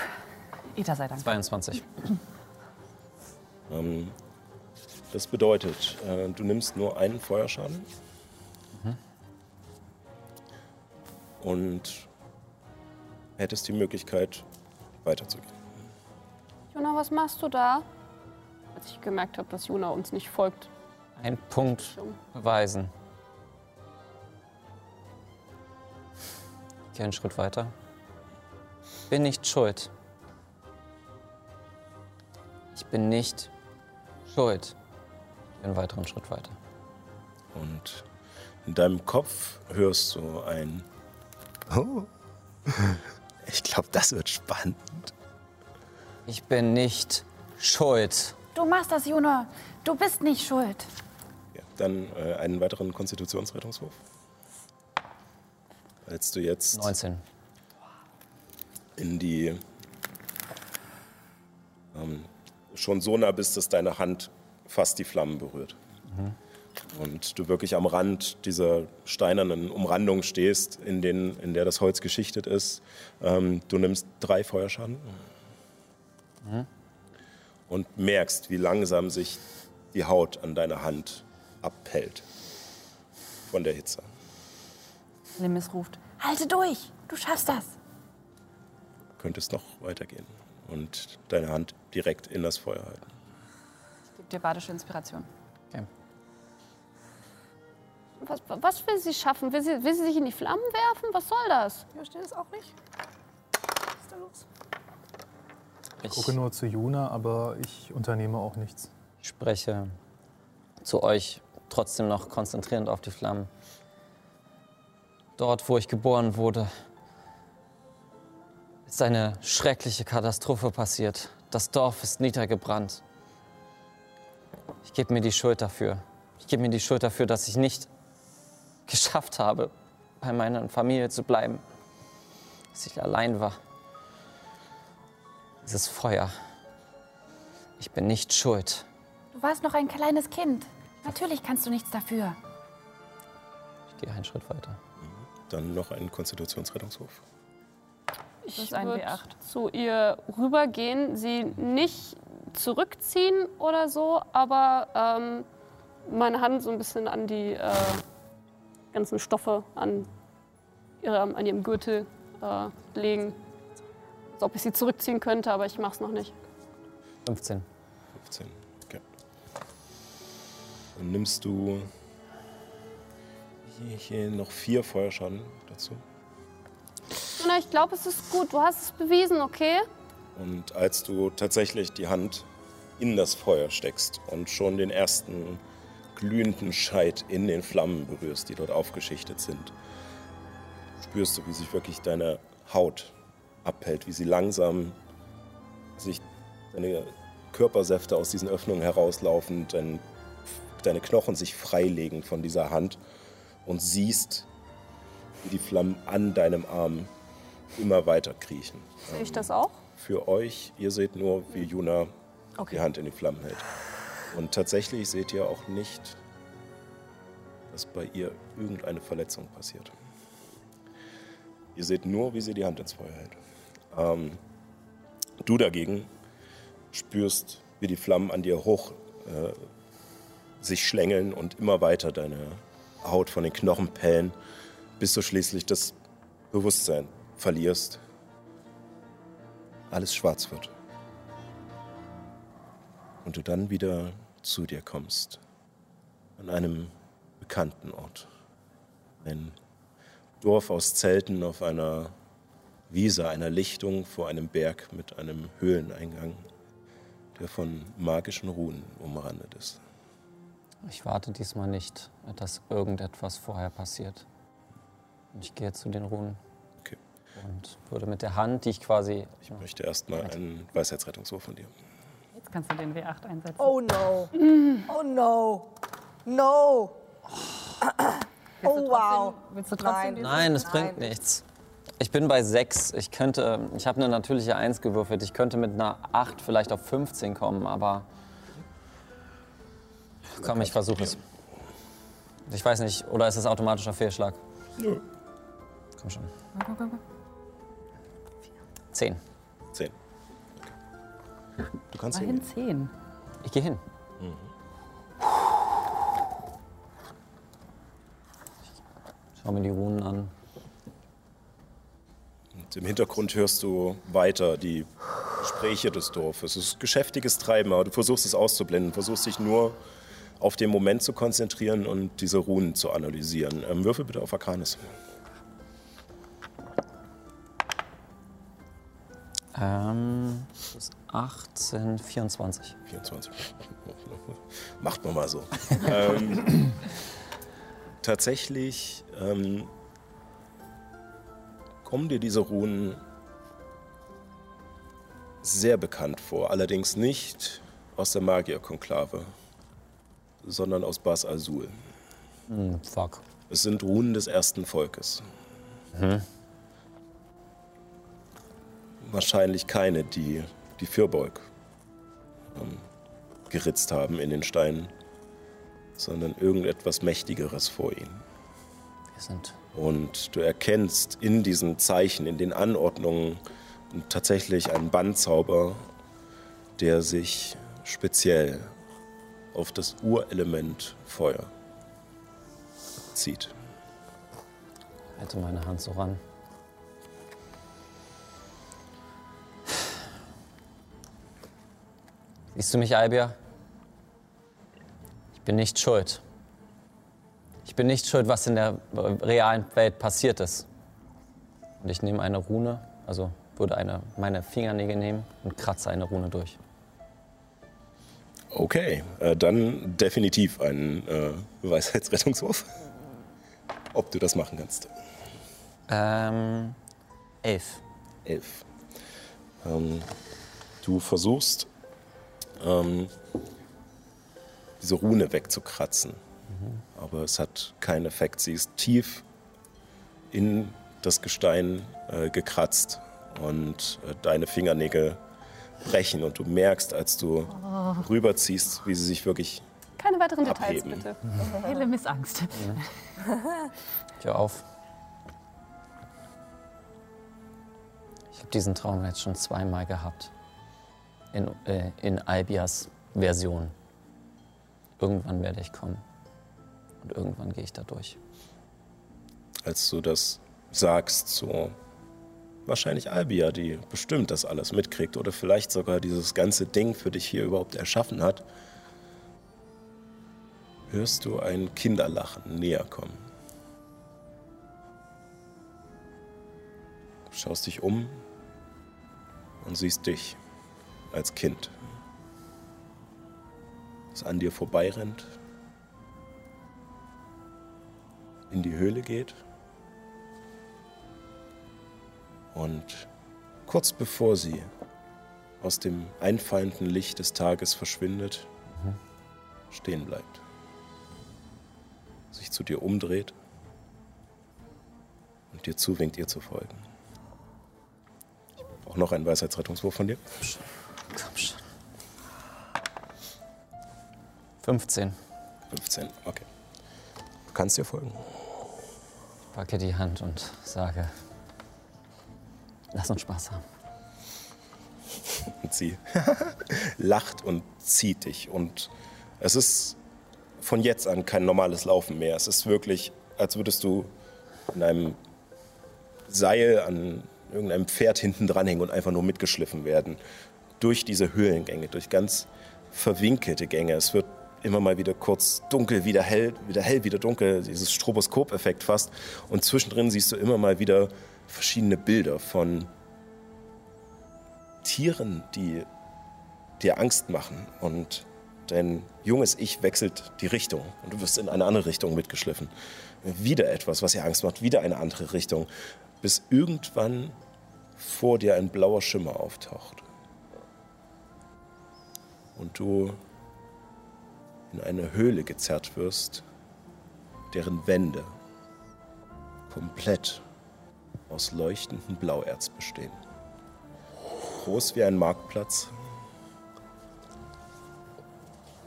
Ita sei Dank. 22. Ähm, das bedeutet, äh, du nimmst nur einen Feuerschaden und hättest die Möglichkeit, weiterzugehen. Juna, was machst du da? Als ich gemerkt habe, dass Juna uns nicht folgt. Ein Punkt beweisen. Ich gehe einen Schritt weiter. Bin nicht schuld. Ich bin nicht schuld. Einen weiteren Schritt weiter. Und in deinem Kopf hörst du ein Oh, ich glaube, das wird spannend. Ich bin nicht schuld. Du machst das, Juno. Du bist nicht schuld. Ja, dann äh, einen weiteren Konstitutionsrettungswurf. Als du jetzt 19. in die ähm, schon so nah bist, dass deine Hand fast die Flammen berührt. und du wirklich am Rand dieser steinernen Umrandung stehst, in, den, in der das Holz geschichtet ist. Ähm, du nimmst drei Feuerschaden und merkst, wie langsam sich die Haut an deiner Hand abhält von der Hitze. Limis ruft, halte durch, du schaffst das. Könntest noch weitergehen und deine Hand direkt in das Feuer halten. Gib dir badische Inspiration. Was, was will sie schaffen? Will sie, will sie sich in die Flammen werfen? Was soll das? Hier steht es auch nicht. Was ist da los? Ich gucke nur zu Juna, aber ich unternehme auch nichts. Ich spreche zu euch trotzdem noch konzentrierend auf die Flammen. Dort, wo ich geboren wurde, ist eine schreckliche Katastrophe passiert. Das Dorf ist niedergebrannt. Ich gebe mir die Schuld dafür. Ich gebe mir die Schuld dafür, dass ich nicht geschafft habe, bei meiner Familie zu bleiben. Dass ich allein war. Dieses Feuer. Ich bin nicht schuld. Du warst noch ein kleines Kind. Natürlich kannst du nichts dafür. Ich gehe einen Schritt weiter. Dann noch ein Konstitutionsrettungswurf. Ich ist ein würd W8. zu ihr rübergehen, sie nicht zurückziehen oder so, aber ähm, meine Hand so ein bisschen an die äh, ganzen Stoffe an, ihrem, an ihrem Gürtel äh, legen. Als ob ich sie zurückziehen könnte, aber ich mach's noch nicht. 15. 15. Okay. Dann nimmst du hier, hier noch vier Feuerschaden dazu. Na, ich glaube, es ist gut. Du hast es bewiesen, okay? Und als du tatsächlich die Hand in das Feuer steckst und schon den ersten glühenden Scheit in den Flammen berührst, die dort aufgeschichtet sind, spürst du, wie sich wirklich deine Haut abhält, wie sie langsam sich deine Körpersäfte aus diesen Öffnungen herauslaufen, dein, deine Knochen sich freilegen von dieser Hand und siehst, wie die Flammen an deinem Arm immer weiter kriechen. Sehe ich das auch? Für euch, ihr seht nur, wie Juna Okay. die Hand in die Flammen hält. Und tatsächlich seht ihr auch nicht, dass bei ihr irgendeine Verletzung passiert. Ihr seht nur, wie sie die Hand ins Feuer hält. Ähm, du dagegen spürst, wie die Flammen an dir hoch äh, sich schlängeln und immer weiter deine Haut von den Knochen pellen, bis du schließlich das Bewusstsein verlierst. Alles schwarz wird. Und du dann wieder zu dir kommst. An einem bekannten Ort. Ein Dorf aus Zelten auf einer Wiese, einer Lichtung vor einem Berg mit einem Höhleneingang, der von magischen Runen umrandet ist. Ich warte diesmal nicht, dass irgendetwas vorher passiert. Ich gehe zu den Runen. Und würde mit der Hand, die ich quasi. Ich möchte erstmal einen Weisheitsrettungswurf von dir. Jetzt kannst du den W8 einsetzen. Oh no. Oh no. No. Oh, wow. trotzdem- Willst du trotzdem Nein. Nein, es bringt nichts. Ich bin bei 6. Ich könnte. Ich habe eine natürliche 1 gewürfelt. Ich könnte mit einer 8 vielleicht auf 15 kommen, aber. Komm, ich versuche es. Ich weiß nicht, oder ist es automatischer Fehlschlag? Nö. Komm schon. Komm, komm, komm. 10. Zehn. Okay. Du kannst Immerhin hingehen. 10. Ich gehe hin. Schau mir die Runen an. Und Im Hintergrund hörst du weiter die Gespräche des Dorfes. Es ist geschäftiges Treiben, aber du versuchst es auszublenden, versuchst dich nur auf den Moment zu konzentrieren und diese Runen zu analysieren. Ähm, würfel bitte auf Arcanis. Ähm, das ist 18, 24. 24. Macht man mal so. ähm, tatsächlich ähm, kommen dir diese Runen sehr bekannt vor. Allerdings nicht aus der Magierkonklave, sondern aus Bas Azul. Hm, fuck. Es sind Runen des ersten Volkes. Wahrscheinlich keine, die die Firbolg ähm, geritzt haben in den Steinen. sondern irgendetwas Mächtigeres vor ihnen. Wir sind Und du erkennst in diesen Zeichen, in den Anordnungen tatsächlich einen Bandzauber, der sich speziell auf das Urelement Feuer zieht. halte meine Hand so ran. Siehst du mich, Albia? Ich bin nicht schuld. Ich bin nicht schuld, was in der äh, realen Welt passiert ist. Und ich nehme eine Rune, also würde eine, meine Fingernägel nehmen und kratze eine Rune durch. Okay, äh, dann definitiv ein äh, Weisheitsrettungswurf. Ob du das machen kannst. Ähm, elf. Elf. Ähm, du versuchst, ähm, diese Rune wegzukratzen. Aber es hat keinen Effekt. Sie ist tief in das Gestein äh, gekratzt und äh, deine Fingernägel brechen. Und du merkst, als du rüberziehst, wie sie sich wirklich Keine weiteren Details, Abheben. bitte. Helle Missangst. Ich hör auf. Ich habe diesen Traum jetzt schon zweimal gehabt. In, äh, in Albias Version. Irgendwann werde ich kommen. Und irgendwann gehe ich da durch. als du das sagst, so wahrscheinlich Albia, die bestimmt das alles mitkriegt oder vielleicht sogar dieses ganze Ding für dich hier überhaupt erschaffen hat, hörst du ein Kinderlachen näher kommen. Du schaust dich um und siehst dich als Kind, das an dir vorbeirennt, in die Höhle geht und kurz bevor sie aus dem einfallenden Licht des Tages verschwindet, stehen bleibt, sich zu dir umdreht und dir zuwinkt, ihr zu folgen. Ich brauche noch einen Weisheitsrettungswurf von dir. Komm schon. 15. 15, okay. Du kannst dir folgen. Packe die Hand und sage, lass uns Spaß haben. Und sie lacht und zieht dich. Und es ist von jetzt an kein normales Laufen mehr. Es ist wirklich, als würdest du in einem Seil an irgendeinem Pferd hinten dranhängen und einfach nur mitgeschliffen werden. Durch diese Höhlengänge, durch ganz verwinkelte Gänge. Es wird immer mal wieder kurz dunkel, wieder hell, wieder hell, wieder dunkel, dieses Stroboskop-Effekt fast. Und zwischendrin siehst du immer mal wieder verschiedene Bilder von Tieren, die dir Angst machen. Und dein junges Ich wechselt die Richtung und du wirst in eine andere Richtung mitgeschliffen. Wieder etwas, was dir Angst macht, wieder eine andere Richtung, bis irgendwann vor dir ein blauer Schimmer auftaucht. Und du in eine Höhle gezerrt wirst, deren Wände komplett aus leuchtendem Blauerz bestehen. Groß wie ein Marktplatz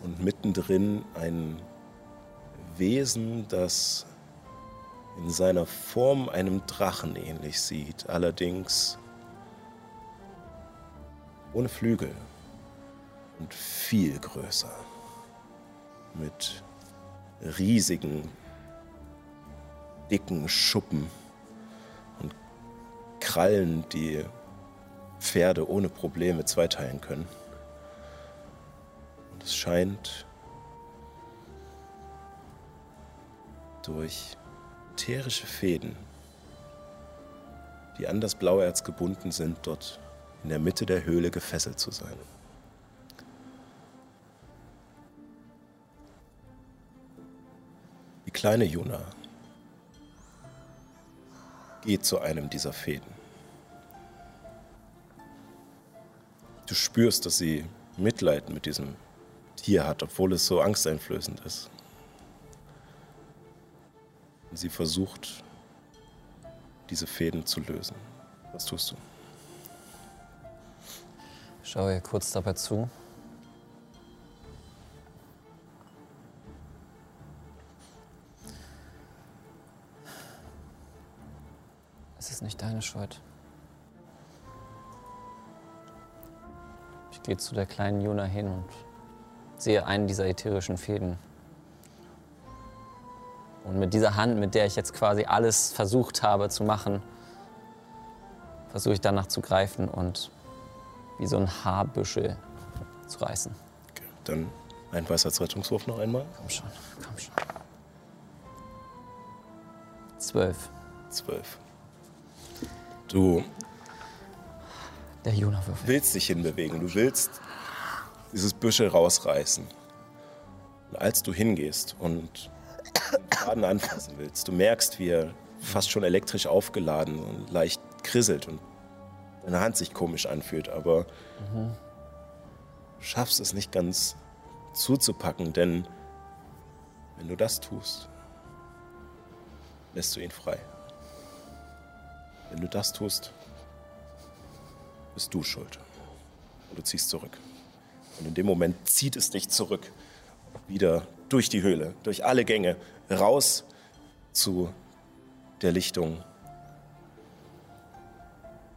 und mittendrin ein Wesen, das in seiner Form einem Drachen ähnlich sieht, allerdings ohne Flügel und viel größer, mit riesigen, dicken Schuppen und Krallen, die Pferde ohne Probleme zweiteilen können. Und es scheint durch ätherische Fäden, die an das Blauerz gebunden sind, dort in der Mitte der Höhle gefesselt zu sein. Die kleine Juna geht zu einem dieser Fäden. Du spürst, dass sie Mitleid mit diesem Tier hat, obwohl es so angsteinflößend ist. Sie versucht, diese Fäden zu lösen. Was tust du? Schaue ihr kurz dabei zu. Schuld. Ich gehe zu der kleinen Juna hin und sehe einen dieser ätherischen Fäden. Und mit dieser Hand, mit der ich jetzt quasi alles versucht habe zu machen, versuche ich danach zu greifen und wie so ein Haarbüschel zu reißen. Okay, dann ein Weisheitsrettungswurf noch einmal. Komm schon, komm schon. Zwölf. Zwölf. Du Der Juna-Würfel. willst dich hinbewegen. Du willst dieses Büschel rausreißen. Und als du hingehst und den Faden anfassen willst, du merkst, wie er fast schon elektrisch aufgeladen und leicht krisselt und deine Hand sich komisch anfühlt, aber du schaffst es nicht ganz zuzupacken, denn wenn du das tust, lässt du ihn frei. Wenn du das tust, bist du schuld. Und du ziehst zurück. Und in dem Moment zieht es dich zurück. Wieder durch die Höhle, durch alle Gänge, raus zu der Lichtung.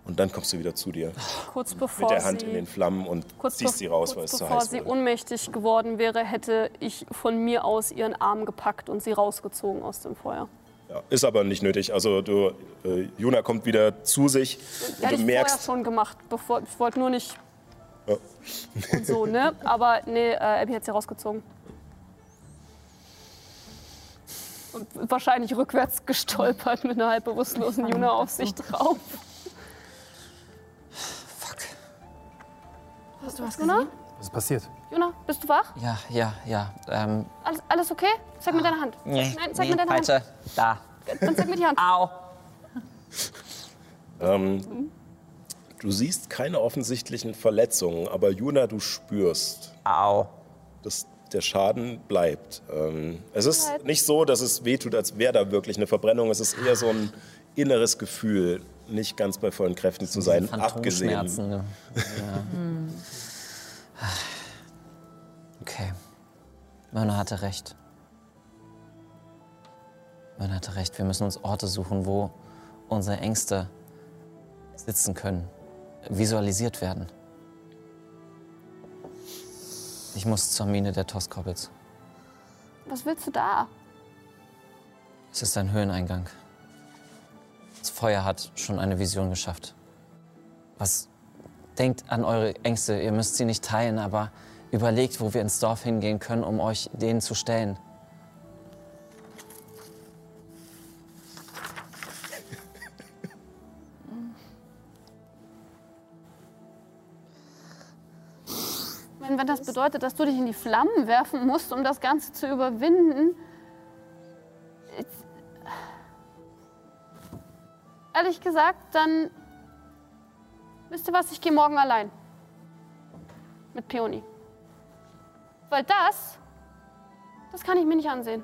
Und dann kommst du wieder zu dir Kurz mit bevor der Hand sie, in den Flammen und kurz ziehst sie raus, weil es zu bevor heiß sie wurde. ohnmächtig geworden wäre, hätte ich von mir aus ihren Arm gepackt und sie rausgezogen aus dem Feuer. Ja, ist aber nicht nötig. Also du, äh, Juna kommt wieder zu sich und Hätte du ich merkst, vorher schon gemacht, bevor ich wollte nur nicht Ja. und so, ne? Aber nee, äh, Abby hat sie rausgezogen. Und wahrscheinlich rückwärts gestolpert mit einer halb bewusstlosen Juna auf sich drauf. Fuck. Hast du was Juna? Was ist passiert? Juna, bist du wach? Ja, ja, ja. Ähm, Alles, alles okay? Zeig mir deine Hand. nee, Nein, zeig nee, mir deine Hand. falsche. Da. Dann zeig mir die Hand. Au. ähm, du siehst keine offensichtlichen Verletzungen, aber Juna, du spürst, Au. dass der Schaden bleibt. Ähm, es ist nicht so, dass es wehtut, als wäre da wirklich eine Verbrennung. Es ist eher so ein inneres Gefühl, nicht ganz bei vollen Kräften zu sein, abgesehen. Ne? Ja. Okay. Myrna hatte recht. Myrna hatte recht. Wir müssen uns Orte suchen, wo unsere Ängste sitzen können, visualisiert werden. Ich muss zur Mine der Toskobbits. Was willst du da? Es ist ein Höheneingang. Das Feuer hat schon eine Vision geschafft. Was denkt an eure Ängste? Ihr müsst sie nicht teilen, aber überlegt, wo wir ins Dorf hingehen können, um euch denen zu stellen. Wenn, das bedeutet, dass du dich in die Flammen werfen musst, um das Ganze zu überwinden. Ich- Ehrlich gesagt, dann. Wisst ihr was? Ich gehe morgen allein. Mit Peony. Weil das. Das kann ich mir nicht ansehen.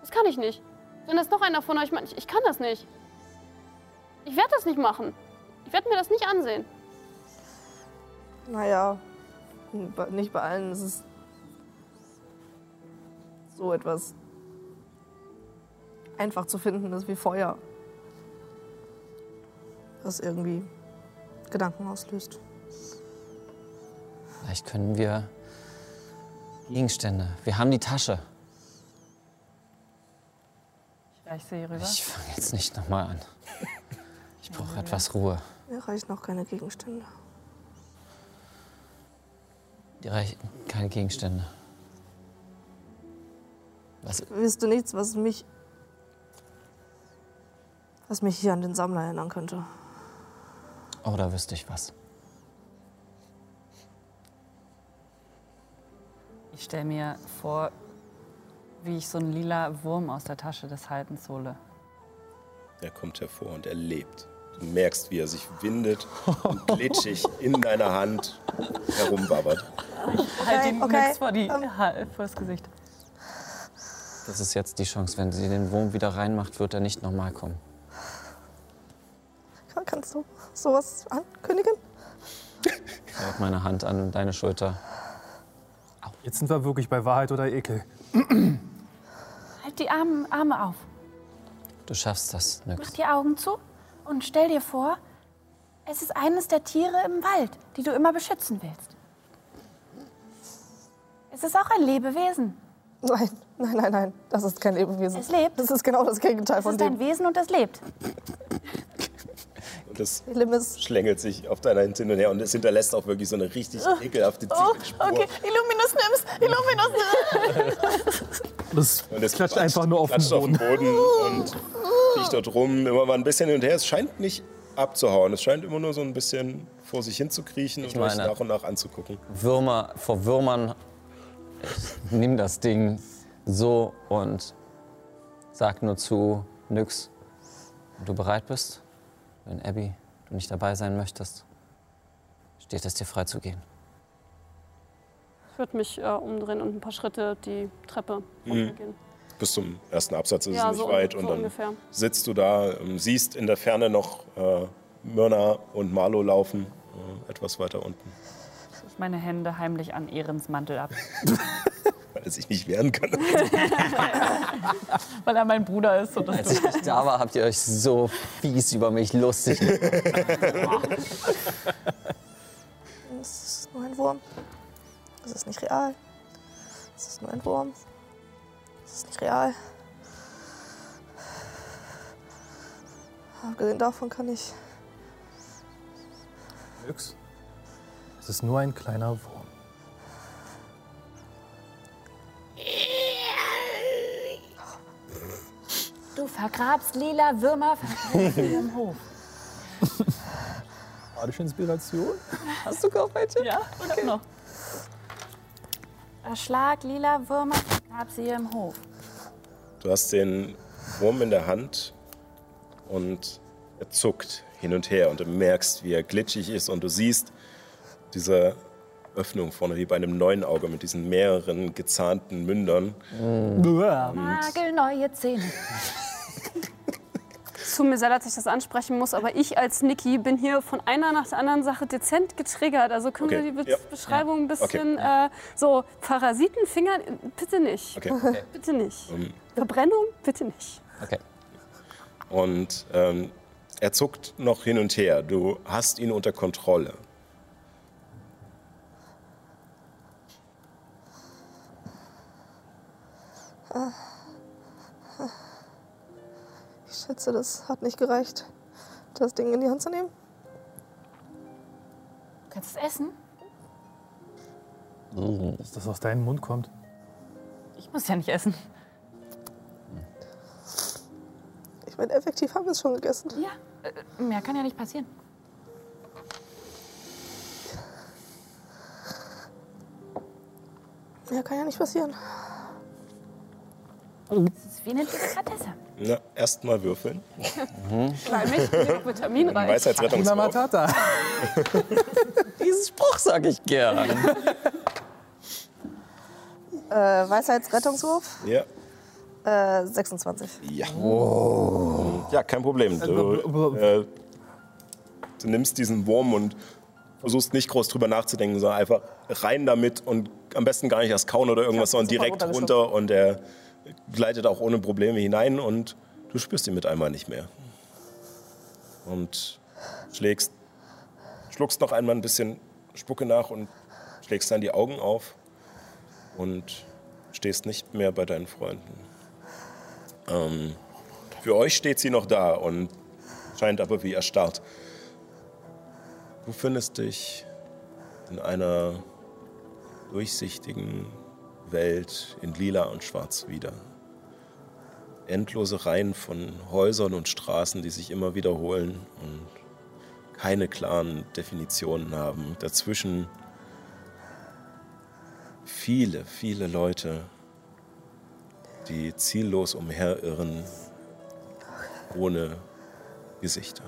Das kann ich nicht. Wenn das noch einer von euch macht, ich, ich kann das nicht. Ich werde das nicht machen. Ich werde mir das nicht ansehen. Naja, bei- nicht bei allen ist es so etwas einfach zu finden ist wie Feuer. Das irgendwie Gedanken auslöst. Vielleicht können wir Gegenstände. Wir haben die Tasche. Ich reiche sie rüber. Ich fange jetzt nicht nochmal an. Ich brauche etwas Ruhe. Mir reichen noch keine Gegenstände. Die reichen keine Gegenstände. Was, Wisst du nichts, was mich. was mich hier an den Sammler erinnern könnte? Oh, da wüsste ich was. Ich stelle mir vor, wie ich so einen lila Wurm aus der Tasche des Haltens hole. Er kommt hervor und er lebt. Du merkst, wie er sich windet und glitschig in deiner Hand herumwabbert. Halt ihn okay, nix vor, die, vor das Gesicht. Das ist jetzt die Chance. Wenn sie den Wurm wieder reinmacht, wird er nicht nochmal kommen. Kannst du sowas ankündigen? Ich halte meine Hand an deine Schulter. Jetzt sind wir wirklich bei Wahrheit oder Ekel. Halt die Arme, Arme auf. Du schaffst das, Mach Nyx. die Augen zu Und stell dir vor, es ist eines der Tiere im Wald, die du immer beschützen willst. Es ist auch ein Lebewesen. Nein, nein, nein, nein. Das ist kein Lebewesen. Es lebt. Das ist genau das Gegenteil Es von ist ein dem. Wesen und es lebt. Das Limis. schlängelt sich auf deiner Hand hin und her und es hinterlässt auch wirklich so eine richtig ekelhafte Oh, Spur. okay. Illuminus nimm's. Illuminus nimm's. Das Und es klatscht einfach nur auf den Boden. Boden und kriecht dort rum, immer mal ein bisschen hin und her. Es scheint nicht abzuhauen. Es scheint immer nur so ein bisschen vor sich hin zu kriechen und euch nach und nach anzugucken. Würmer, vor Würmern, ich nimm das Ding so und sag nur zu Nyx, wenn du bereit bist, wenn Abby du nicht dabei sein möchtest, steht es dir frei zu gehen. Ich würde mich äh, umdrehen und ein paar Schritte die Treppe runtergehen. Bis zum ersten Absatz ist Ja, es nicht so- weit so und dann ungefähr. sitzt du da, ähm, siehst in der Ferne noch äh, Myrna und Marlo laufen, äh, etwas weiter unten, Ich meine Hände heimlich an Ehrens Mantel ab. weil er sich nicht wehren kann. Weil er mein Bruder ist. Und das Als ich nicht da war, habt ihr euch so fies über mich lustig gemacht. Es ist nur ein Wurm. Es ist nicht real. Es ist nur ein Wurm. Es ist nicht real. Abgesehen davon kann ich. Nix. Es ist nur ein kleiner Wurm. Vergrabst lila Würmer im Hof. Badische Inspiration? Hast du auch welche? Ja, ich hab noch. Erschlag lila Würmer, vergrab sie im Hof. Du hast den Wurm in der Hand und er zuckt hin und her und du merkst, wie er glitschig ist und du siehst diese Öffnung vorne wie bei einem neuen Auge mit diesen mehreren gezahnten Mündern. Nagelneue Zähne. Es tut mir sehr leid, dass ich das ansprechen muss, aber ich als Niki bin hier von einer nach der anderen Sache dezent getriggert. Also können Okay, wir die Be ja. Beschreibung ein bisschen Okay. äh, so Parasitenfinger, bitte nicht. Okay. Ähm. Bitte nicht. Verbrennung, bitte nicht. Okay. Und ähm, er zuckt noch hin und her. Du hast ihn unter Kontrolle. Ich schätze, das hat nicht gereicht, das Ding in die Hand zu nehmen. Du kannst es essen? Dass das aus deinem Mund kommt. Ich muss ja nicht essen. Ich meine, effektiv haben wir es schon gegessen. Ja, äh, mehr kann ja nicht passieren. Mehr kann ja nicht passieren. Das ist wie eine Delikatesse. Na, erstmal würfeln. Weil mich bin auch vitaminreich. Weisheitsrettungswurf. Matata. Diesen Spruch sage ich gern. Äh, Weisheitsrettungswurf, Ja. äh, 26. Ja. Ja, kein Problem. Du, äh, du nimmst diesen Wurm und versuchst nicht groß drüber nachzudenken, sondern einfach rein damit und am besten gar nicht erst kauen oder irgendwas, sondern direkt runter und er gleitet auch ohne Probleme hinein und du spürst ihn mit einmal nicht mehr. Und schlägst, schluckst noch einmal ein bisschen Spucke nach und schlägst dann die Augen auf und stehst nicht mehr bei deinen Freunden. Ähm, für euch steht sie noch da und scheint aber wie erstarrt. Du findest dich in einer durchsichtigen Welt in lila und schwarz wieder. Endlose Reihen von Häusern und Straßen, die sich immer wiederholen und keine klaren Definitionen haben. Dazwischen viele, viele Leute, die ziellos umherirren, ohne Gesichter.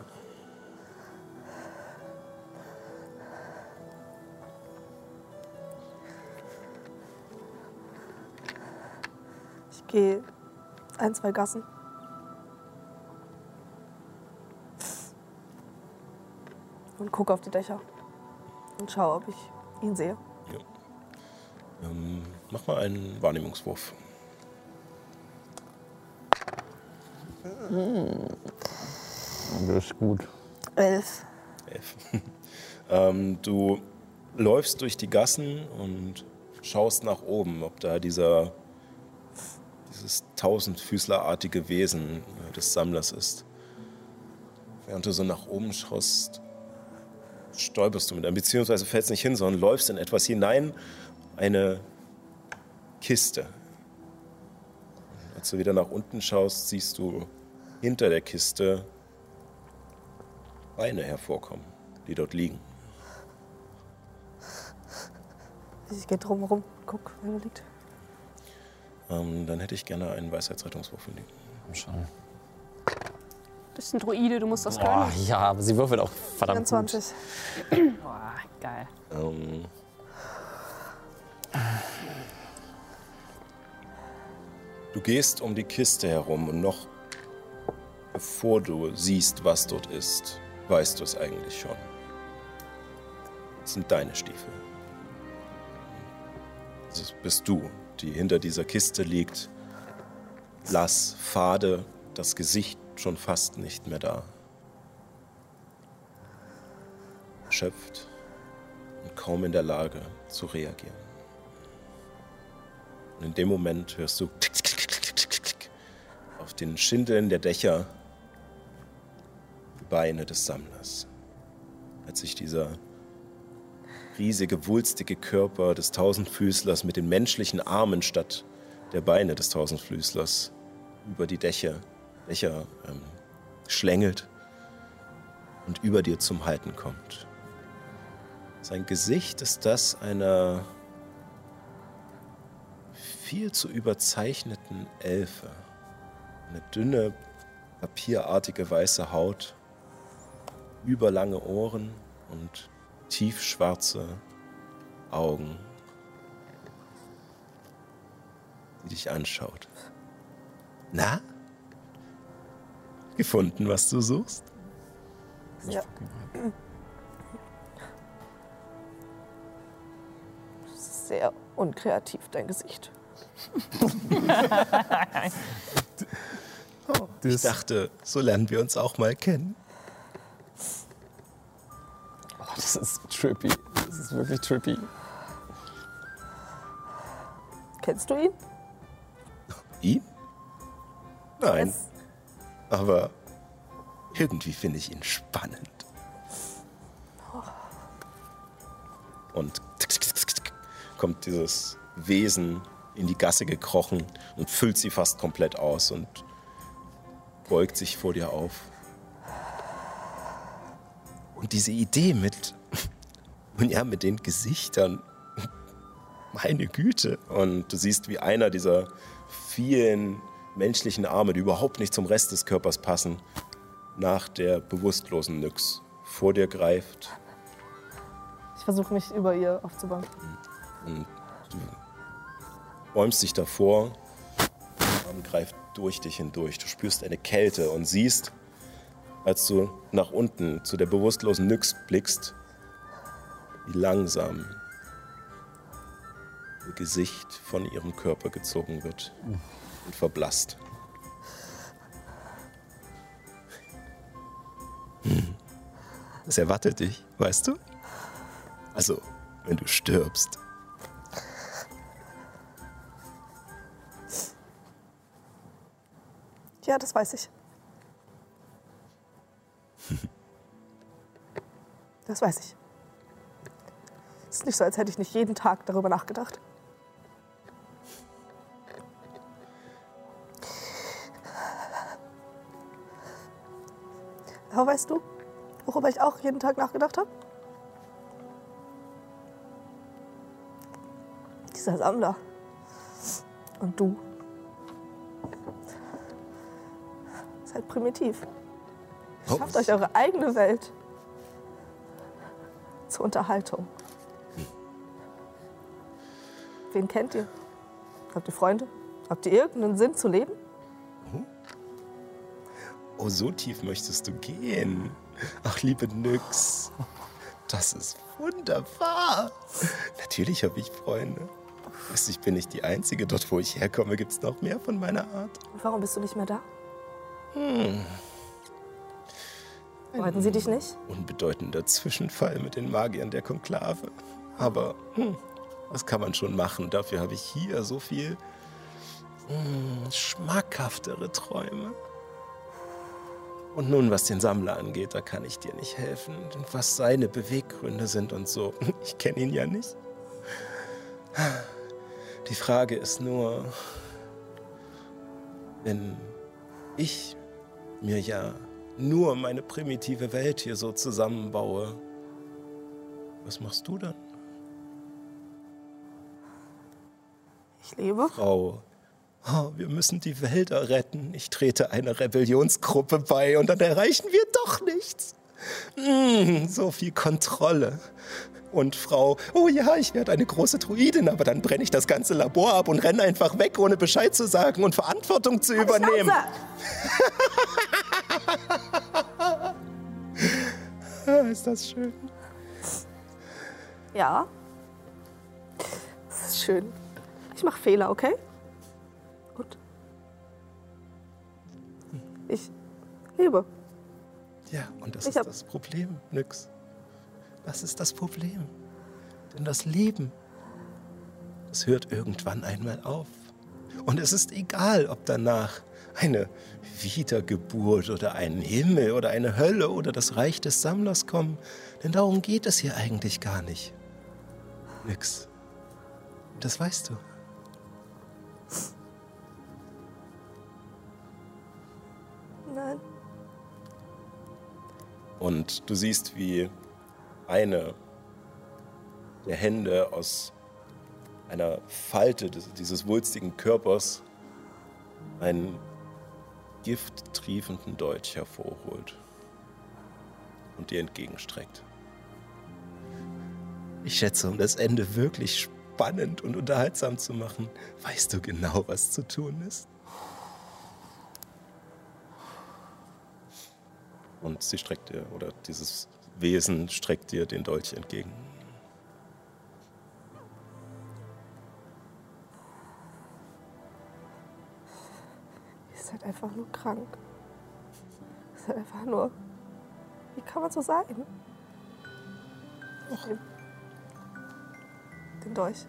Ich gehe ein, zwei Gassen. Und gucke auf die Dächer. Und schaue, ob ich ihn sehe. Ähm, mach mal einen Wahrnehmungswurf. Das ist gut. Elf. Elf. ähm, du läufst durch die Gassen und schaust nach oben, ob da dieser, tausendfüßlerartige Wesen äh, des Sammlers ist. Während du so nach oben schaust, stolperst du mit einem, beziehungsweise fällst nicht hin, sondern läufst in etwas hinein, eine Kiste. Als du wieder nach unten schaust, siehst du hinter der Kiste Beine hervorkommen, die dort liegen. Ich gehe drumherum, guck, da liegt. Ähm, dann hätte ich gerne einen Weisheitsrettungswurf von dir. Komm schon. Das ist ein Druide, du musst das Boah, können. ja, aber sie würfelt auch verdammt 24. Boah, geil. Ähm, du gehst um die Kiste herum und noch bevor du siehst, was dort ist, weißt du es eigentlich schon. Es sind deine Stiefel. Das bist du, die hinter dieser Kiste liegt. Blass, fade, das Gesicht schon fast nicht mehr da. Erschöpft und kaum in der Lage zu reagieren. Und in dem Moment hörst du auf den Schindeln der Dächer die Beine des Sammlers. Als sich dieser riesige, wulstige Körper des Tausendfüßlers mit den menschlichen Armen statt der Beine des Tausendfüßlers über die Dächer, Dächer ähm, schlängelt und über dir zum Halten kommt. Sein Gesicht ist das einer viel zu überzeichneten Elfe. Eine dünne, papierartige weiße Haut, überlange Ohren und tiefschwarze Augen, die dich anschaut. Na? Gefunden, was du suchst? Ja. Das ist sehr unkreativ, dein Gesicht. Ich dachte, so lernen wir uns auch mal kennen. Oh, das ist trippy. Das ist wirklich trippy. Kennst du ihn? Ihn? Nein, Es- aber irgendwie finde ich ihn spannend. Und tick, tick, tick, tick, tick, kommt dieses Wesen in die Gasse gekrochen und füllt sie fast komplett aus und beugt sich vor dir auf. Und diese Idee mit, und ja, mit den Gesichtern, meine Güte. Und du siehst, wie einer dieser vielen menschlichen Arme, die überhaupt nicht zum Rest des Körpers passen, nach der bewusstlosen Nyx vor dir greift Ich versuche mich über ihr aufzubauen. und du bäumst dich davor. Der Arm greift durch dich hindurch. Du spürst eine Kälte und siehst, als du nach unten zu der bewusstlosen Nyx blickst, wie langsam ihr Gesicht von ihrem Körper gezogen wird und verblasst. Hm. Das erwartet dich, weißt du? Also, wenn du stirbst. Ja, das weiß ich. Das weiß ich. Es ist nicht so, als hätte ich nicht jeden Tag darüber nachgedacht. Aber weißt du, worüber ich auch jeden Tag nachgedacht habe? Dieser Sammler. Und du. Seid primitiv. Oh. Schafft euch eure eigene Welt. Zur Unterhaltung. Wen kennt ihr? Habt ihr Freunde? Habt ihr irgendeinen Sinn zu leben? Oh, so tief möchtest du gehen. Ach, liebe Nyx. Das ist wunderbar. Natürlich habe ich Freunde. Ich bin nicht die Einzige. Dort, wo ich herkomme, gibt es noch mehr von meiner Art. Warum bist du nicht mehr da? Wollten sie dich nicht? unbedeutender Zwischenfall mit den Magiern der Konklave. Aber hm, was kann man schon machen? Dafür habe ich hier so viel hm, schmackhaftere Träume. Und nun, was den Sammler angeht, da kann ich dir nicht helfen. Und was seine Beweggründe sind und so. Ich kenne ihn ja nicht. Die Frage ist nur, wenn ich mir ja nur meine primitive Welt hier so zusammenbaue, was machst du dann, Ich lebe. Frau? Oh, wir müssen die Wälder retten. Ich trete einer Rebellionsgruppe bei und dann erreichen wir doch nichts. Mm, so viel Kontrolle. Und Frau, oh ja, ich werde eine große Druidin, aber dann brenne ich das ganze Labor ab und renne einfach weg, ohne Bescheid zu sagen und Verantwortung zu übernehmen. Ah, ist das schön. Ja. Das ist schön. Ich mache Fehler, okay? Gut. Ich lebe. Ja, und das Ich ist das Problem, Nyx. Das ist das Problem. Denn das Leben, das hört irgendwann einmal auf. Und es ist egal, ob danach eine Wiedergeburt oder ein Himmel oder eine Hölle oder das Reich des Sammlers kommen. Denn darum geht es hier eigentlich gar nicht. Nyx. Das weißt du. Nein. Und du siehst, wie eine der Hände aus einer Falte des, dieses wulstigen Körpers einen gifttriefenden Dolch hervorholt und dir entgegenstreckt. Ich schätze, um das Ende wirklich spannend und unterhaltsam zu machen, weißt du genau, was zu tun ist. Und sie streckt dir, oder dieses Wesen streckt dir den Dolch entgegen. Ihr seid einfach nur krank. Ihr seid einfach nur. Wie kann man so sein? Den, den Dolch.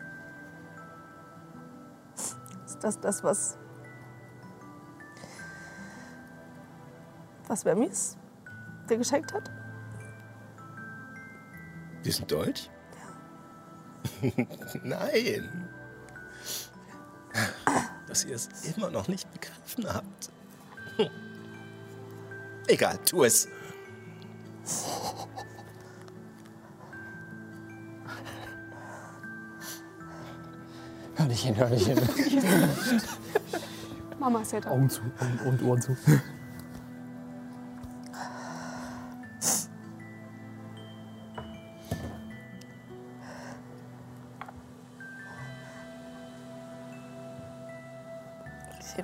Ist das das, was. Was Vermis dir geschenkt hat? Diesen Dolch? Nein. Dass ihr es immer noch nicht begriffen habt. Hm. Egal, tu es. Hör nicht hin, hör nicht hin. Mama ist ja da. Augen zu Augen und Ohren zu.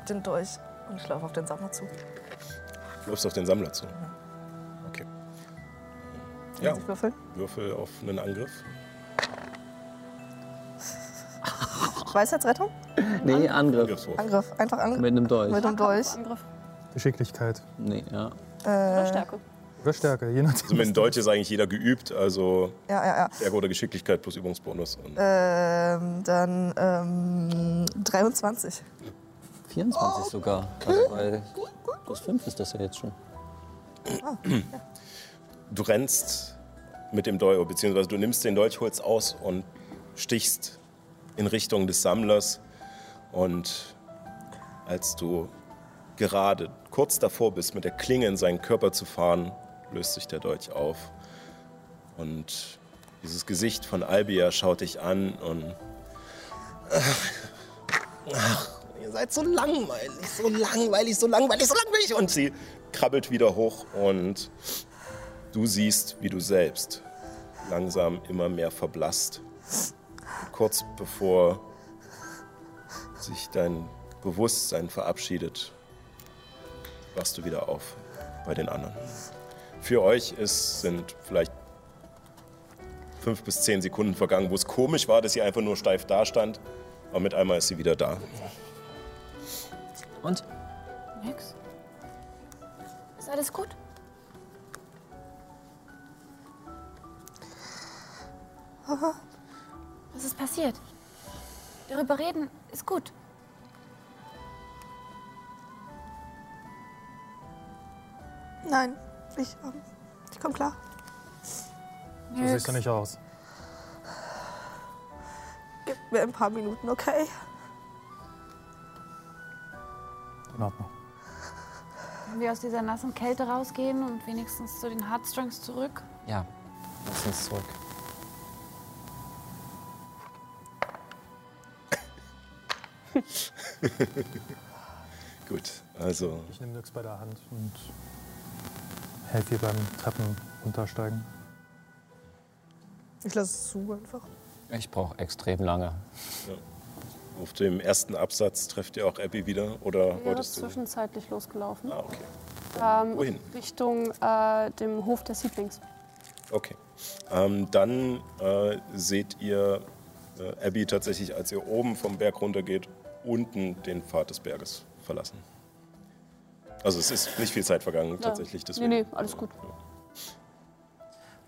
Den Dolch und ich laufe auf den Sammler zu. Du läufst auf den Sammler zu. Okay. Ja, würfeln? Würfel auf einen Angriff. Weisheitsrettung? Nee, Angriff. Angriffswurf. Angriff. Einfach Angriff. Mit einem Dolch. Mit dem Dolch. Angriff. Geschicklichkeit. Nee, ja. Oder Äh, Stärke. Oder Stärke, je nachdem. Also mit dem Dolch ist eigentlich jeder geübt, also ja, ja, ja. Stärke oder Geschicklichkeit plus Übungsbonus. Und Ähm, dann ähm, 23. 24 sogar. Also bei plus 5 ist das ja jetzt schon. du rennst mit dem Dolch, beziehungsweise du nimmst den Dolchholz aus und stichst in Richtung des Sammlers. Und als du gerade kurz davor bist, mit der Klinge in seinen Körper zu fahren, löst sich der Dolch auf. Und dieses Gesicht von Albia schaut dich an und. Ach, ihr seid so langweilig, so langweilig, so langweilig, so langweilig. Und sie krabbelt wieder hoch und du siehst, wie du selbst langsam immer mehr verblasst. Kurz bevor sich dein Bewusstsein verabschiedet, wachst du wieder auf bei den anderen. Für euch ist, sind vielleicht fünf bis zehn Sekunden vergangen, wo es komisch war, dass sie einfach nur steif dastand. Aber mit einmal ist sie wieder da. Und? Nix. Ist alles gut? Was ist passiert? Darüber reden ist gut. Nein, ich, ähm, ich komme klar. So siehst du nicht aus. Gib mir ein paar Minuten, okay? In Ordnung. Können wir aus dieser nassen Kälte rausgehen und wenigstens zu den Heartstrings zurück? Ja, lass uns zurück. Gut, also Ich nehme Nix bei der Hand und helfe ihr beim Treppen runtersteigen. Ich lasse es zu einfach. Ich brauche extrem lange. Auf dem ersten Absatz trefft ihr auch Abby wieder oder Er ist wolltest du? zwischenzeitlich losgelaufen. Ah, okay. Ähm, Wohin? Richtung äh, dem Hof der Siedlings. Okay. Ähm, dann äh, seht ihr äh, Abby tatsächlich, als ihr oben vom Berg runtergeht, unten den Pfad des Berges verlassen. Also es ist nicht viel Zeit vergangen tatsächlich. Nee, Deswegen. nee, alles gut.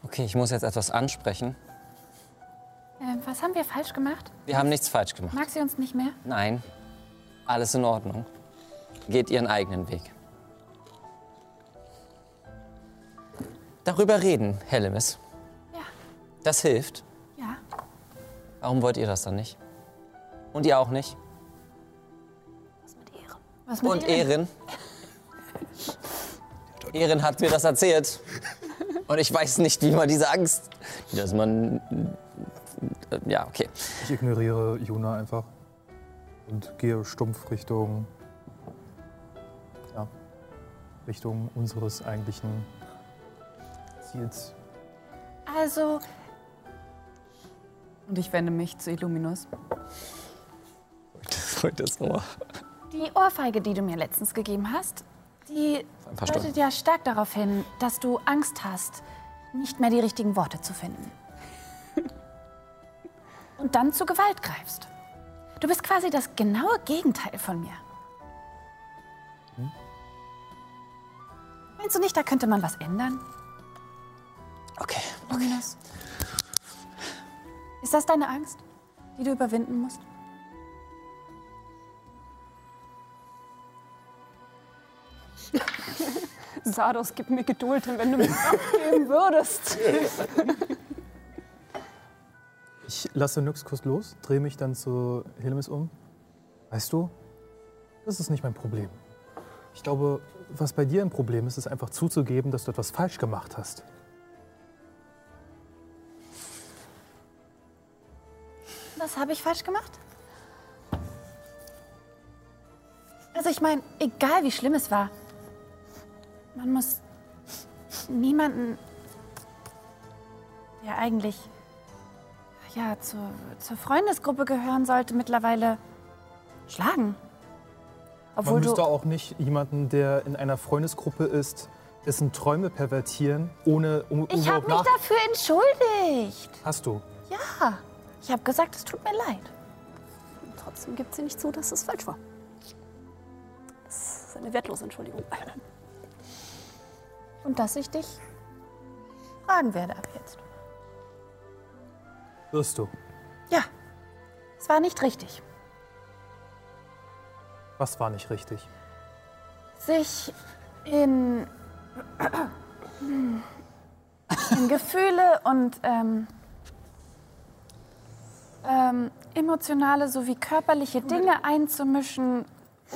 Okay, ich muss jetzt etwas ansprechen. Ähm, was haben wir falsch gemacht? Wir haben nichts falsch gemacht. Mag sie uns nicht mehr? Nein, alles in Ordnung. Geht ihren eigenen Weg. Darüber reden, Hellemis. Ja. Das hilft. Ja. Warum wollt ihr das dann nicht? Und ihr auch nicht? Was mit Und Ehren? Erin? Erin hat mir das erzählt. Und ich weiß nicht, wie man diese Angst, dass man, äh, ja, okay. Ich ignoriere Juna einfach und gehe stumpf Richtung, ja, Richtung unseres eigentlichen Ziels. Also. Und ich wende mich zu Illuminus. Heute ist Ohr. Die Ohrfeige, die du mir letztens gegeben hast, die deutet ja stark darauf hin, dass du Angst hast, nicht mehr die richtigen Worte zu finden. Und dann zu Gewalt greifst. Du bist quasi das genaue Gegenteil von mir. Meinst du nicht, da könnte man was ändern? Okay. Illuminus? Ist das deine Angst, die du überwinden musst? Sardos, gib mir Geduld, wenn du mir Kraft geben würdest. Ich lasse Nyxkus los, drehe mich dann zu Helmis um. Weißt du, das ist nicht mein Problem. Ich glaube, was bei dir ein Problem ist, ist einfach zuzugeben, dass du etwas falsch gemacht hast. Was habe ich falsch gemacht? Also ich meine, egal wie schlimm es war, man muss niemanden, der eigentlich ja zur, zur Freundesgruppe gehören sollte, mittlerweile schlagen. Obwohl Man du müsste auch nicht jemanden, der in einer Freundesgruppe ist, dessen Träume pervertieren, ohne um ich habe mich dafür entschuldigt. Hast du? Ja, ich habe gesagt, es tut mir leid. Trotzdem gibt sie nicht zu, dass es falsch war. Das ist eine wertlose Entschuldigung. Und dass ich dich fragen werde ab jetzt. Wirst du. Ja, es war nicht richtig. Was war nicht richtig? sich in, in Gefühle und ähm, ähm, emotionale sowie körperliche Dinge einzumischen,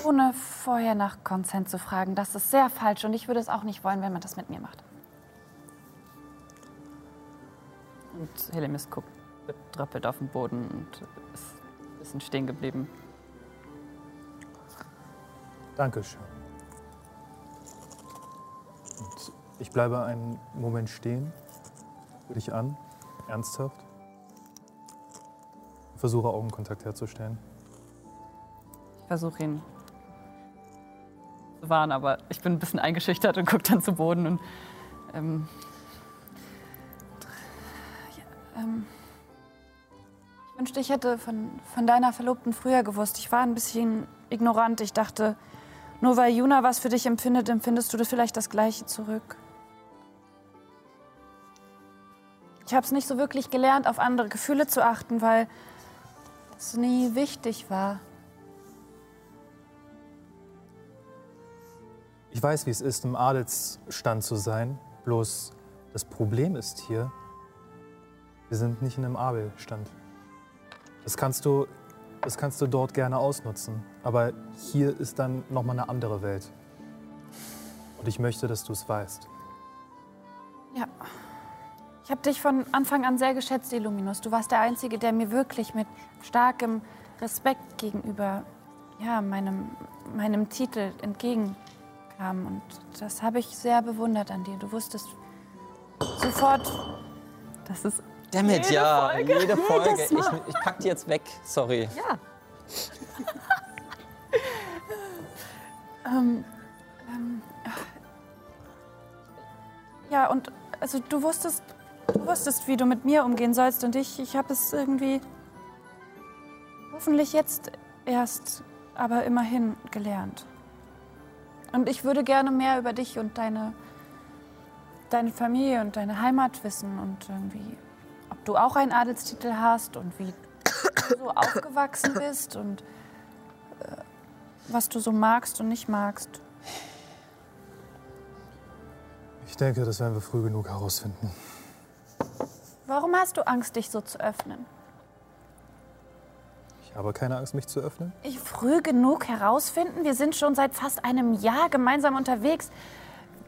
ohne vorher nach Konsent zu fragen. Das ist sehr falsch und ich würde es auch nicht wollen, wenn man das mit mir macht. Und Helemis guckt betröppelt auf den Boden und ist ein bisschen stehen geblieben. Dankeschön. Und ich bleibe einen Moment stehen, dich an, ernsthaft. Versuche Augenkontakt herzustellen. Ich versuche ihn zu warnen, aber ich bin ein bisschen eingeschüchtert und gucke dann zu Boden und ähm, ja, ähm, wünschte, ich hätte von, von deiner Verlobten früher gewusst. Ich war ein bisschen ignorant. Ich dachte, nur weil Juna was für dich empfindet, empfindest du vielleicht das Gleiche zurück. Ich habe es nicht so wirklich gelernt, auf andere Gefühle zu achten, weil es nie wichtig war. Ich weiß, wie es ist, im Adelsstand zu sein. Bloß das Problem ist hier, wir sind nicht in einem Abelstand. Das kannst du, das kannst du dort gerne ausnutzen. Aber hier ist dann nochmal eine andere Welt. Und ich möchte, dass du es weißt. Ja. Ich habe dich von Anfang an sehr geschätzt, Illuminus. Du warst der Einzige, der mir wirklich mit starkem Respekt gegenüber ja, meinem, meinem Titel entgegenkam. Und das habe ich sehr bewundert an dir. Du wusstest sofort, das ist Damit, Jede ja, Folge, jede Folge. jedes Ich, Mal. ich pack die jetzt weg, sorry. Ja. ähm, ähm, ja, und also du wusstest, du wusstest, wie du mit mir umgehen sollst und ich, ich habe es irgendwie hoffentlich jetzt erst, aber immerhin gelernt. Und ich würde gerne mehr über dich und deine, deine Familie und deine Heimat wissen und irgendwie, du auch einen Adelstitel hast und wie du so aufgewachsen bist und äh, was du so magst und nicht magst. Ich denke, das werden wir früh genug herausfinden. Warum hast du Angst, dich so zu öffnen? Ich habe keine Angst, mich zu öffnen. Ich früh genug herausfinden? Wir sind schon seit fast einem Jahr gemeinsam unterwegs.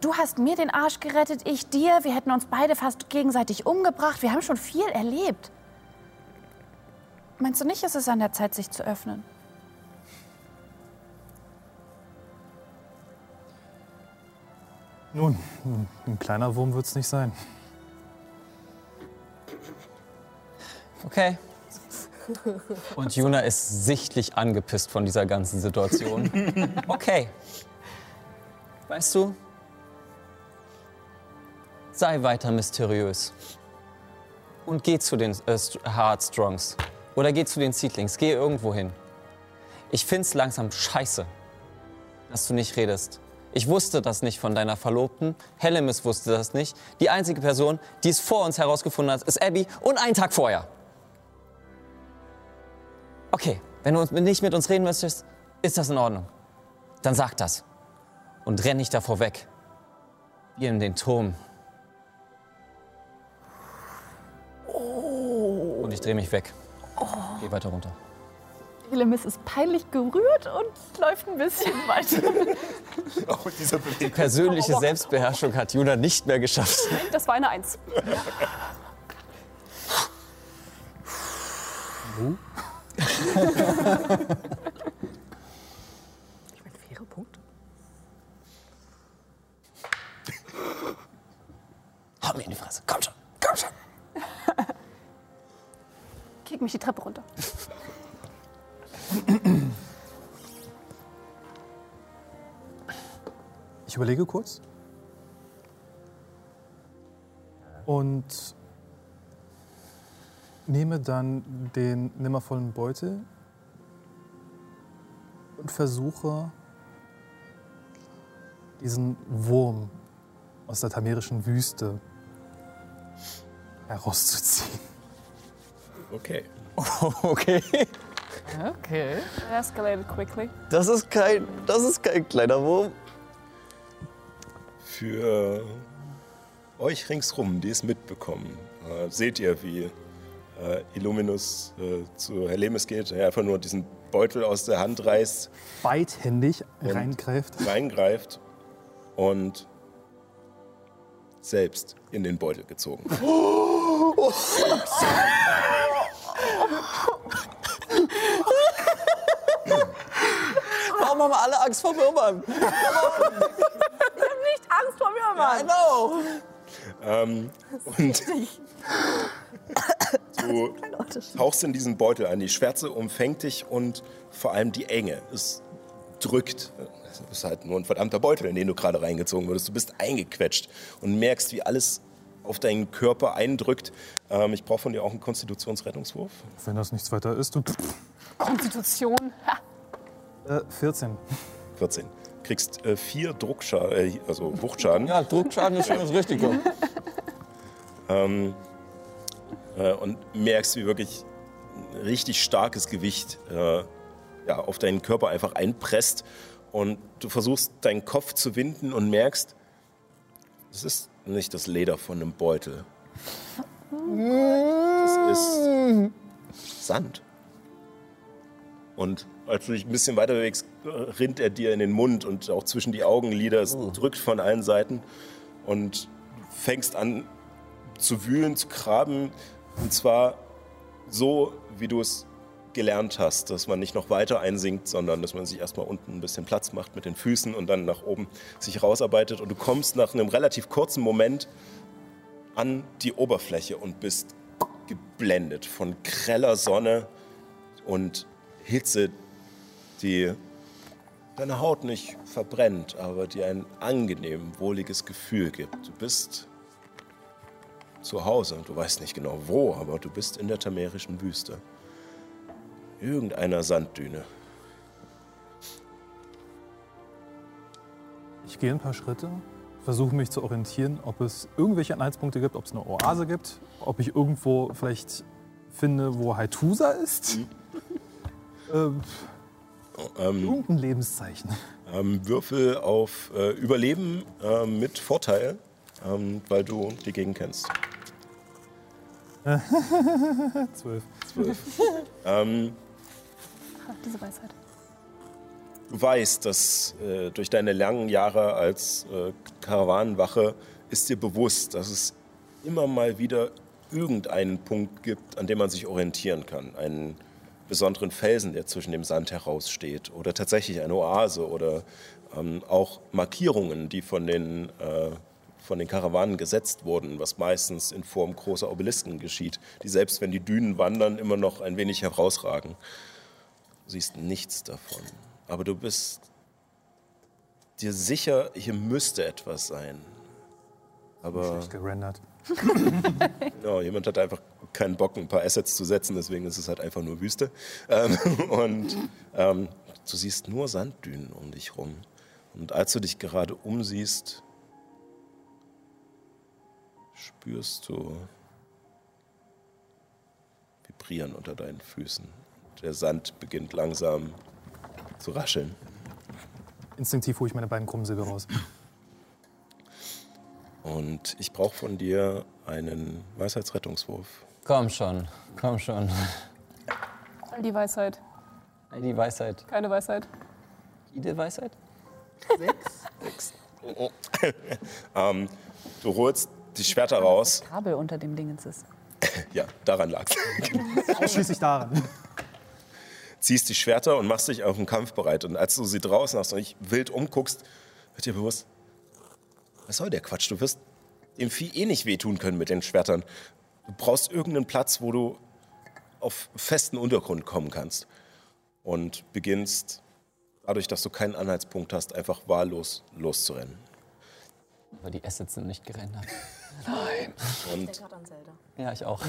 Du hast mir den Arsch gerettet, ich dir. Wir hätten uns beide fast gegenseitig umgebracht. Wir haben schon viel erlebt. Meinst du nicht, ist es an der Zeit, sich zu öffnen? Nun, ein kleiner Wurm wird es nicht sein. Okay. Und Juna ist sichtlich angepisst von dieser ganzen Situation. Okay. Weißt du, sei weiter mysteriös. Und geh zu den äh, St- Heartstrongs. Oder geh zu den Seedlings. Geh irgendwo hin. Ich find's langsam scheiße, dass du nicht redest. Ich wusste das nicht von deiner Verlobten. Hellemis wusste das nicht. Die einzige Person, die es vor uns herausgefunden hat, ist Abby und einen Tag vorher. Okay, wenn du nicht mit uns reden möchtest, ist das in Ordnung. Dann sag das. Und renn nicht davor weg. Wir in den Turm. Und ich drehe mich weg. Geh weiter runter. Elemis ist peinlich gerührt und läuft ein bisschen weiter. Auch mit dieser Bewegung. Persönliche Selbstbeherrschung hat Juna nicht mehr geschafft. Das war eine Eins. Ich meine, faire Punkte. Hau mir in die Fresse. Komm schon, komm schon. Kick mich die Treppe runter. Ich überlege kurz. Und nehme dann den nimmervollen Beutel und versuche, diesen Wurm aus der tamerischen Wüste herauszuziehen. Okay. Okay. Okay. Escalated quickly. Das ist kein, das ist kein kleiner Wurm. Für euch ringsrum, die es mitbekommen, äh, seht ihr, wie äh, Illuminus äh, zu Helemis geht, er einfach nur diesen Beutel aus der Hand reißt, Beidhändig reingreift. reingreift und selbst in den Beutel gezogen. Warum haben alle Angst vor Würmern? Angst vor Mann! I know. Ähm, und du tauchst in diesen Beutel ein. Die Schwärze umfängt dich und vor allem die Enge. Es drückt. Es ist halt nur ein verdammter Beutel, in den du gerade reingezogen wurdest. Du bist eingequetscht und merkst, wie alles auf deinen Körper eindrückt. Ähm, ich brauche von dir auch einen Konstitutionsrettungswurf. Wenn das nichts weiter ist, du. Konstitution. Äh, 14. 14. Kriegst äh, vier Druckschaden, äh, also Wuchtschaden. Ja, Druckschaden ist schon das Richtige. Ähm, äh, und merkst, wie wirklich ein richtig starkes Gewicht äh, ja, auf deinen Körper einfach einpresst. Und du versuchst deinen Kopf zu winden und merkst, es ist nicht das Leder von einem Beutel. Das ist Sand. Und als du dich ein bisschen weiter bewegst, rinnt er dir in den Mund und auch zwischen die Augenlider. Es drückt von allen Seiten und fängst an zu wühlen, zu graben. Und zwar so, wie du es gelernt hast, dass man nicht noch weiter einsinkt, sondern dass man sich erstmal unten ein bisschen Platz macht mit den Füßen und dann nach oben sich rausarbeitet. Und du kommst nach einem relativ kurzen Moment an die Oberfläche und bist geblendet von greller Sonne und Hitze, die deine Haut nicht verbrennt, aber dir ein angenehm, wohliges Gefühl gibt. Du bist zu Hause, du weißt nicht genau wo, aber du bist in der tamerischen Wüste. Irgendeiner Sanddüne. Ich gehe ein paar Schritte, versuche mich zu orientieren, ob es irgendwelche Anhaltspunkte gibt, ob es eine Oase gibt, ob ich irgendwo vielleicht finde, wo Haitusa ist. ähm, Ähm, irgendein Lebenszeichen. ähm, Würfel auf äh, Überleben ähm, mit Vorteil, ähm, weil du die Gegend kennst. Zwölf. Zwölf. Ach, diese Weisheit. Du weißt, dass äh, durch deine langen Jahre als äh, Karawanenwache ist dir bewusst, dass es immer mal wieder irgendeinen Punkt gibt, an dem man sich orientieren kann. Einen besonderen Felsen, der zwischen dem Sand heraussteht. Oder tatsächlich eine Oase oder ähm, auch Markierungen, die von den, äh, von den Karawanen gesetzt wurden, was meistens in Form großer Obelisken geschieht, die selbst wenn die Dünen wandern, immer noch ein wenig herausragen. Du siehst nichts davon. Aber du bist dir sicher, hier müsste etwas sein. Aber Schlecht gerendert. ja, jemand hat einfach keinen Bock, ein paar Assets zu setzen, deswegen ist es halt einfach nur Wüste. Ähm, und ähm, du siehst nur Sanddünen um dich rum. Und als du dich gerade umsiehst, spürst du Vibrieren unter deinen Füßen. Der Sand beginnt langsam zu rascheln. Instinktiv hole ich meine beiden Krummsilber raus. Und ich brauche von dir einen Weisheitsrettungswurf. Komm schon, komm schon. All die Weisheit. Die Weisheit. Keine Weisheit. Jede Weisheit? Ähm, du holst die Schwerter raus. Kabel unter dem Dingens ist. Ja, daran lag's. Ausschließlich daran. Ziehst die Schwerter und machst dich auf den Kampf bereit. Und als du sie draußen hast und dich wild umguckst, wird dir bewusst, was soll der Quatsch? Du wirst dem Vieh eh nicht wehtun können mit den Schwertern. Du brauchst irgendeinen Platz, wo du auf festen Untergrund kommen kannst. Und beginnst, dadurch, dass du keinen Anhaltspunkt hast, einfach wahllos loszurennen. Aber die Assets sind nicht gerendert. Und gerade an Zelda. Ja, ich auch.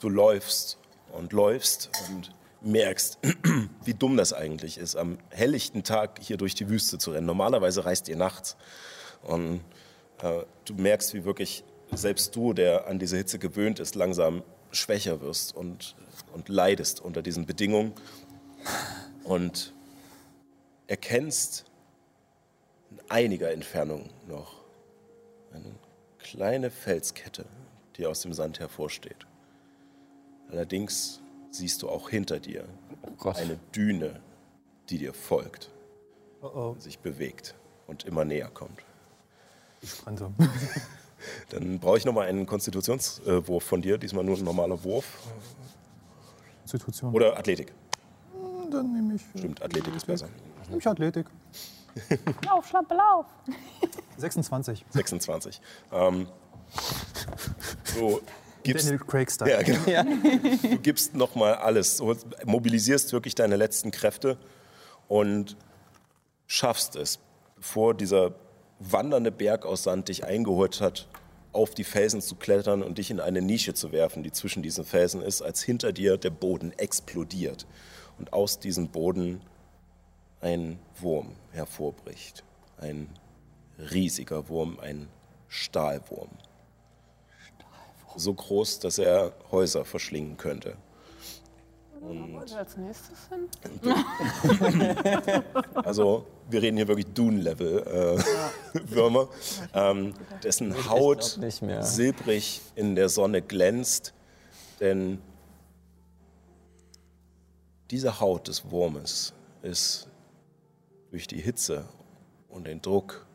du läufst und läufst und merkst, wie dumm das eigentlich ist, am helllichten Tag hier durch die Wüste zu rennen. Normalerweise reist ihr nachts. Und äh, du merkst, wie wirklich selbst du, der an diese Hitze gewöhnt ist, langsam schwächer wirst und, und leidest unter diesen Bedingungen. Und erkennst in einiger Entfernung noch eine kleine Felskette, die aus dem Sand hervorsteht. Allerdings siehst du auch hinter dir Gott. eine Düne, die dir folgt, Oh oh, sich bewegt und immer näher kommt. ich sprinte. Dann brauche ich nochmal einen Konstitutionswurf von dir, diesmal nur ein normaler Wurf. Situation. Oder Athletik. Dann nehme ich, Stimmt, Athletik ist besser. nehme ich Athletik. Lauf, Schlampe, lauf. 26. 26. Ähm, du gibst, Daniel Craig Style. ja, genau. du gibst nochmal alles, du mobilisierst wirklich deine letzten Kräfte und schaffst es, bevor dieser wandernde Berg aus Sand dich eingeholt hat, auf die Felsen zu klettern und dich in eine Nische zu werfen, die zwischen diesen Felsen ist, als hinter dir der Boden explodiert und aus diesem Boden ein Wurm hervorbricht. Ein riesiger Wurm, ein Stahlwurm. So groß, dass er Häuser verschlingen könnte. Wo wir als nächstes hin? Also, wir reden hier wirklich Dune-Level-Würmer, ähm, dessen Haut glaub nicht mehr. silbrig in der Sonne glänzt, denn diese Haut des Wurmes ist durch die Hitze und den Druck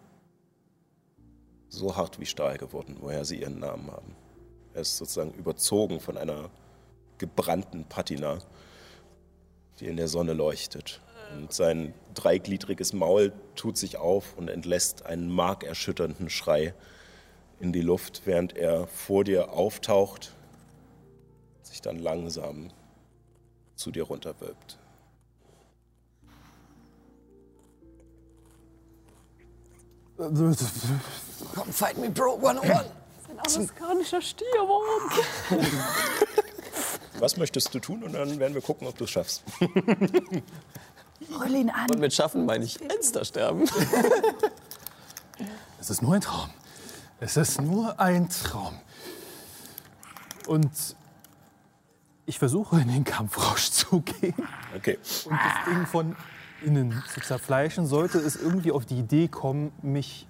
so hart wie Stahl geworden, woher sie ihren Namen haben. Er ist sozusagen überzogen von einer gebrannten Patina, die in der Sonne leuchtet. Und sein dreigliedriges Maul tut sich auf und entlässt einen markerschütternden Schrei in die Luft, während er vor dir auftaucht, sich dann langsam zu dir runterwölbt. Komm, fight me, Bro, 101. Ein amerikanischer Stierwurm. Was möchtest du tun? Und dann werden wir gucken, ob du es schaffst. Roll ihn an. Und mit Schaffen meine ich Fenster sterben. Es ist nur ein Traum. Es ist nur ein Traum. Und ich versuche in den Kampfrausch zu gehen Okay. und das Ding von innen zu zerfleischen, sollte es irgendwie auf die Idee kommen, mich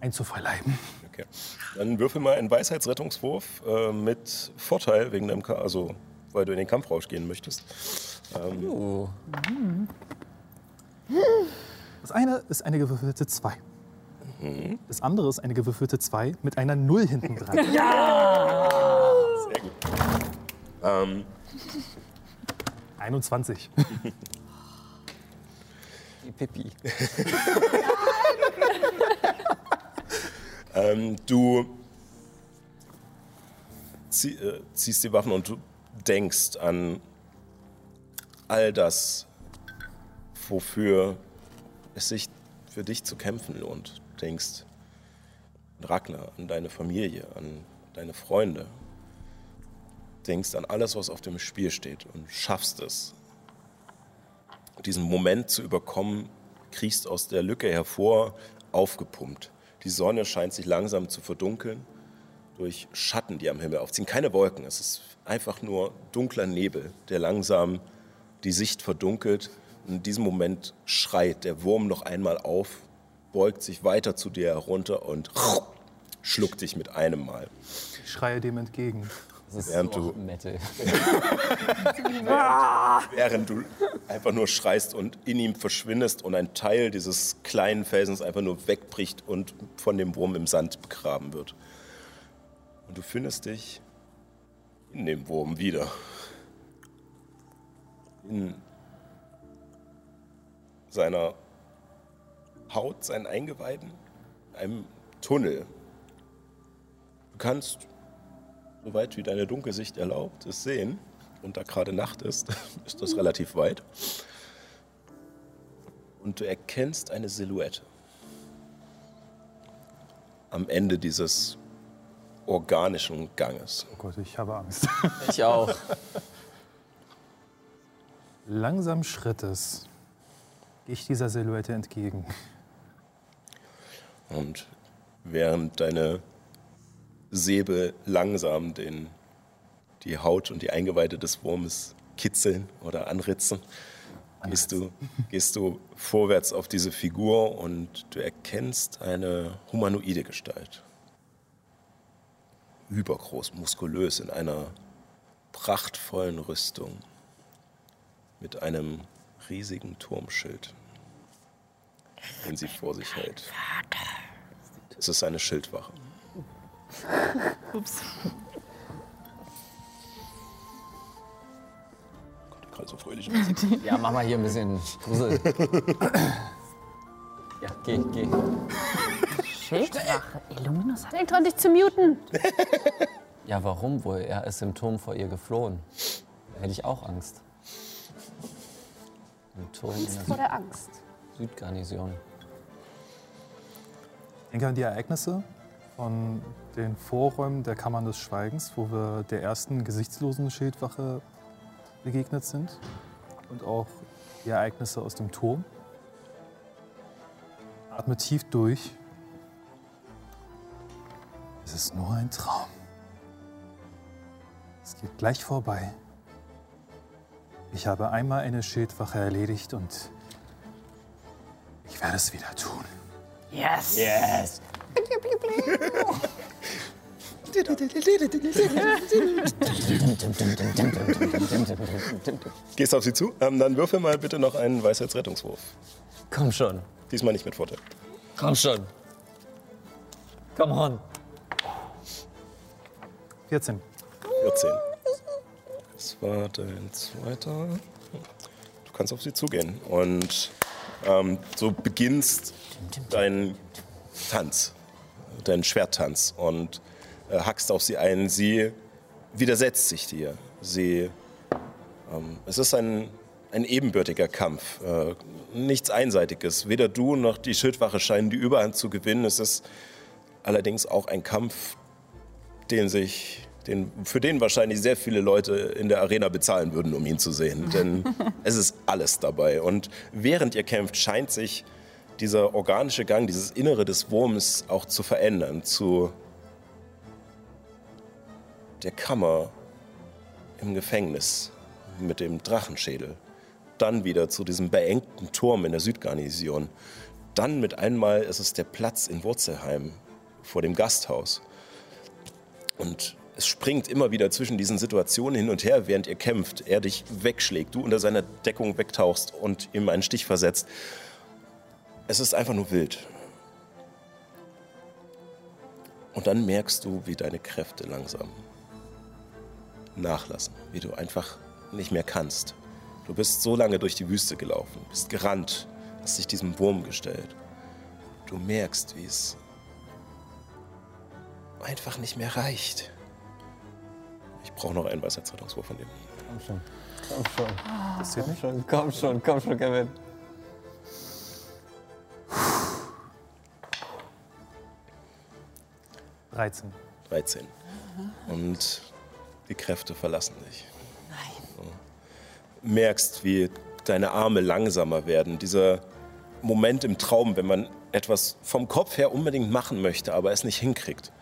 einzuverleiben. Okay. Dann würfel mal einen Weisheitsrettungswurf äh, mit Vorteil, wegen deinem Ka also weil du in den Kampfrausch gehen möchtest. Ähm, Uh, Das eine ist eine gewürfelte 2. Das andere ist eine gewürfelte 2 mit einer 0 hinten dran. sehr gut. Ähm, 21. die Pippi. Ähm, du zieh, äh, ziehst die Waffen und du denkst an all das, wofür es sich für dich zu kämpfen lohnt. Denkst an Ragnar, an deine Familie, an deine Freunde. Denkst an alles, was auf dem Spiel steht und schaffst es, diesen Moment zu überkommen, kriechst aus der Lücke hervor, aufgepumpt. Die Sonne scheint sich langsam zu verdunkeln durch Schatten, die am Himmel aufziehen. Keine Wolken, es ist einfach nur dunkler Nebel, der langsam die Sicht verdunkelt. Und in diesem Moment schreit der Wurm noch einmal auf, beugt sich weiter zu dir herunter und schluckt dich mit einem Mal. Ich schreie dem entgegen. Das ist Während so du- Metal. Während du einfach nur schreist und in ihm verschwindest und ein Teil dieses kleinen Felsens einfach nur wegbricht und von dem Wurm im Sand begraben wird. Und du findest dich in dem Wurm wieder. In seiner Haut, seinen Eingeweiden, einem Tunnel. Du kannst soweit wie deine Dunkelsicht erlaubt, es sehen. Und da gerade Nacht ist, ist das relativ weit. Und du erkennst eine Silhouette. Am Ende dieses organischen Ganges. Oh Gott, ich habe Angst. Ich auch. Langsam Schrittes gehe ich dieser Silhouette entgegen. Und während deine Säbel langsam den, die Haut und die Eingeweide des Wurmes kitzeln oder anritzen, gehst du, gehst du vorwärts auf diese Figur und du erkennst eine humanoide Gestalt. Übergroß, muskulös, in einer prachtvollen Rüstung, mit einem riesigen Turmschild, den sie vor sich hält. Es ist eine Schildwache. Ups. Gott, gerade so fröhlich. Ja, mach mal hier ein bisschen Grusel. Ja, geh, geh. Schildwache. Illuminus hat dran, dich zu muten. Ja, warum wohl? Er ist im Turm vor ihr geflohen. Da hätte ich auch Angst. Im Turm in Vor der der Angst. Südgarnison. Denke an die Ereignisse von den Vorräumen der Kammern des Schweigens, wo wir der ersten gesichtslosen Schildwache begegnet sind. Und auch die Ereignisse aus dem Turm. Atme tief durch. Es ist nur ein Traum. Es geht gleich vorbei. Ich habe einmal eine Schildwache erledigt und ich werde es wieder tun. Yes! Yes! Gehst auf sie zu? Ähm, dann würfel mal bitte noch einen Weisheitsrettungswurf. Komm schon. Diesmal nicht mit Vorteil. Komm schon. Come on. 14. 14. Das war dein zweiter. Du kannst auf sie zugehen. Und ähm, so beginnst dein Tanz, dein Schwerttanz und äh, hackst auf sie ein. Sie widersetzt sich dir. Sie, ähm, es ist ein, ein ebenbürtiger Kampf, äh, nichts Einseitiges. Weder du noch die Schildwache scheinen die Überhand zu gewinnen. Es ist allerdings auch ein Kampf, den sich, den, für den wahrscheinlich sehr viele Leute in der Arena bezahlen würden, um ihn zu sehen. Denn es ist alles dabei. Und während ihr kämpft, scheint sich dieser organische Gang, dieses Innere des Wurms auch zu verändern, zu der Kammer im Gefängnis mit dem Drachenschädel. Dann wieder zu diesem beengten Turm in der Südgarnison. Dann mit einmal ist es der Platz in Wurzelheim vor dem Gasthaus. Und es springt immer wieder zwischen diesen Situationen hin und her, während ihr kämpft. Er dich wegschlägt, du unter seiner Deckung wegtauchst und ihm einen Stich versetzt. Es ist einfach nur wild. Und dann merkst du, wie deine Kräfte langsam nachlassen, wie du einfach nicht mehr kannst. Du bist so lange durch die Wüste gelaufen, bist gerannt, hast dich diesem Wurm gestellt. Du merkst, wie es einfach nicht mehr reicht. Ich brauche noch einen Weisheitsrettungswurf von dem. Komm schon. Komm schon. Zählt nicht? schon. Komm schon, komm schon, Kevin. Ja. 13. 13. Und die Kräfte verlassen dich. Nein. Du merkst, wie deine Arme langsamer werden. Dieser Moment im Traum, wenn man etwas vom Kopf her unbedingt machen möchte, aber es nicht hinkriegt.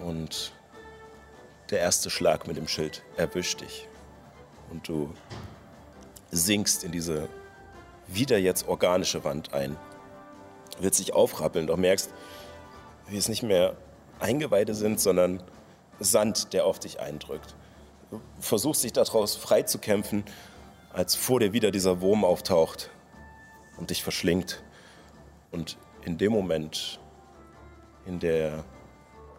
Und der erste Schlag mit dem Schild erwischt dich. Und du sinkst in diese wieder jetzt organische Wand ein. Wird sich aufrappeln, doch merkst, wie es nicht mehr Eingeweide sind, sondern Sand, der auf dich eindrückt. Du versuchst dich daraus frei zu kämpfen, als vor dir wieder dieser Wurm auftaucht und dich verschlingt. Und in dem Moment, in der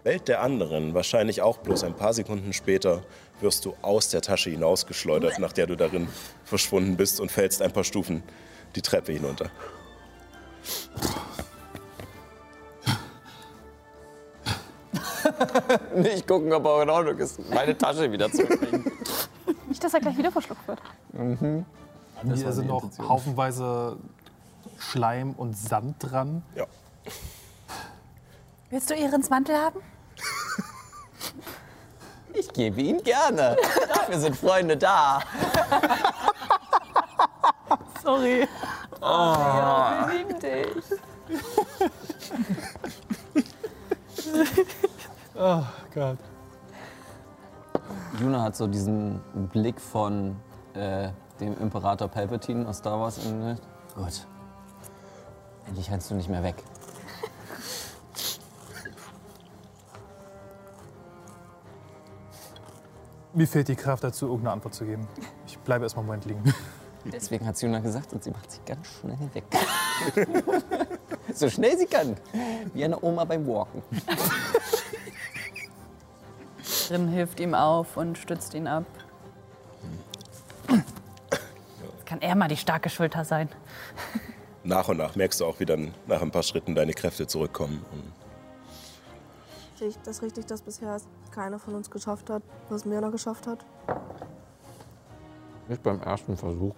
Welt der anderen, wahrscheinlich auch bloß ein paar Sekunden später, wirst du aus der Tasche hinausgeschleudert, nach der du darin verschwunden bist und fällst ein paar Stufen die Treppe hinunter. Nicht gucken, ob er in Ordnung ist. Meine Tasche wieder zu kriegen. Nicht, dass er gleich wieder verschluckt wird. Hier sind noch haufenweise Schleim und Sand dran. Ja. Willst du Ehrens Mantel haben? Ich gebe ihn gerne. Dafür sind Freunde da. Sorry. Wir lieben dich. Oh Gott. Juna hat so diesen Blick von äh, dem Imperator Palpatine aus Star Wars inne. Gut. Endlich rennst du nicht mehr weg. Mir fehlt die Kraft dazu, irgendeine Antwort zu geben. Ich bleibe erstmal einen Moment liegen. Deswegen hat Juna gesagt und sie macht sich ganz schnell weg. so schnell sie kann. Wie eine Oma beim Walken. Drin hilft ihm auf und stützt ihn ab. Jetzt kann er mal die starke Schulter sein. Nach und nach merkst du auch, wie dann nach ein paar Schritten deine Kräfte zurückkommen. Und Sehe ich das richtig, dass bisher keiner von uns geschafft hat, was Mirna geschafft hat? Nicht beim ersten Versuch.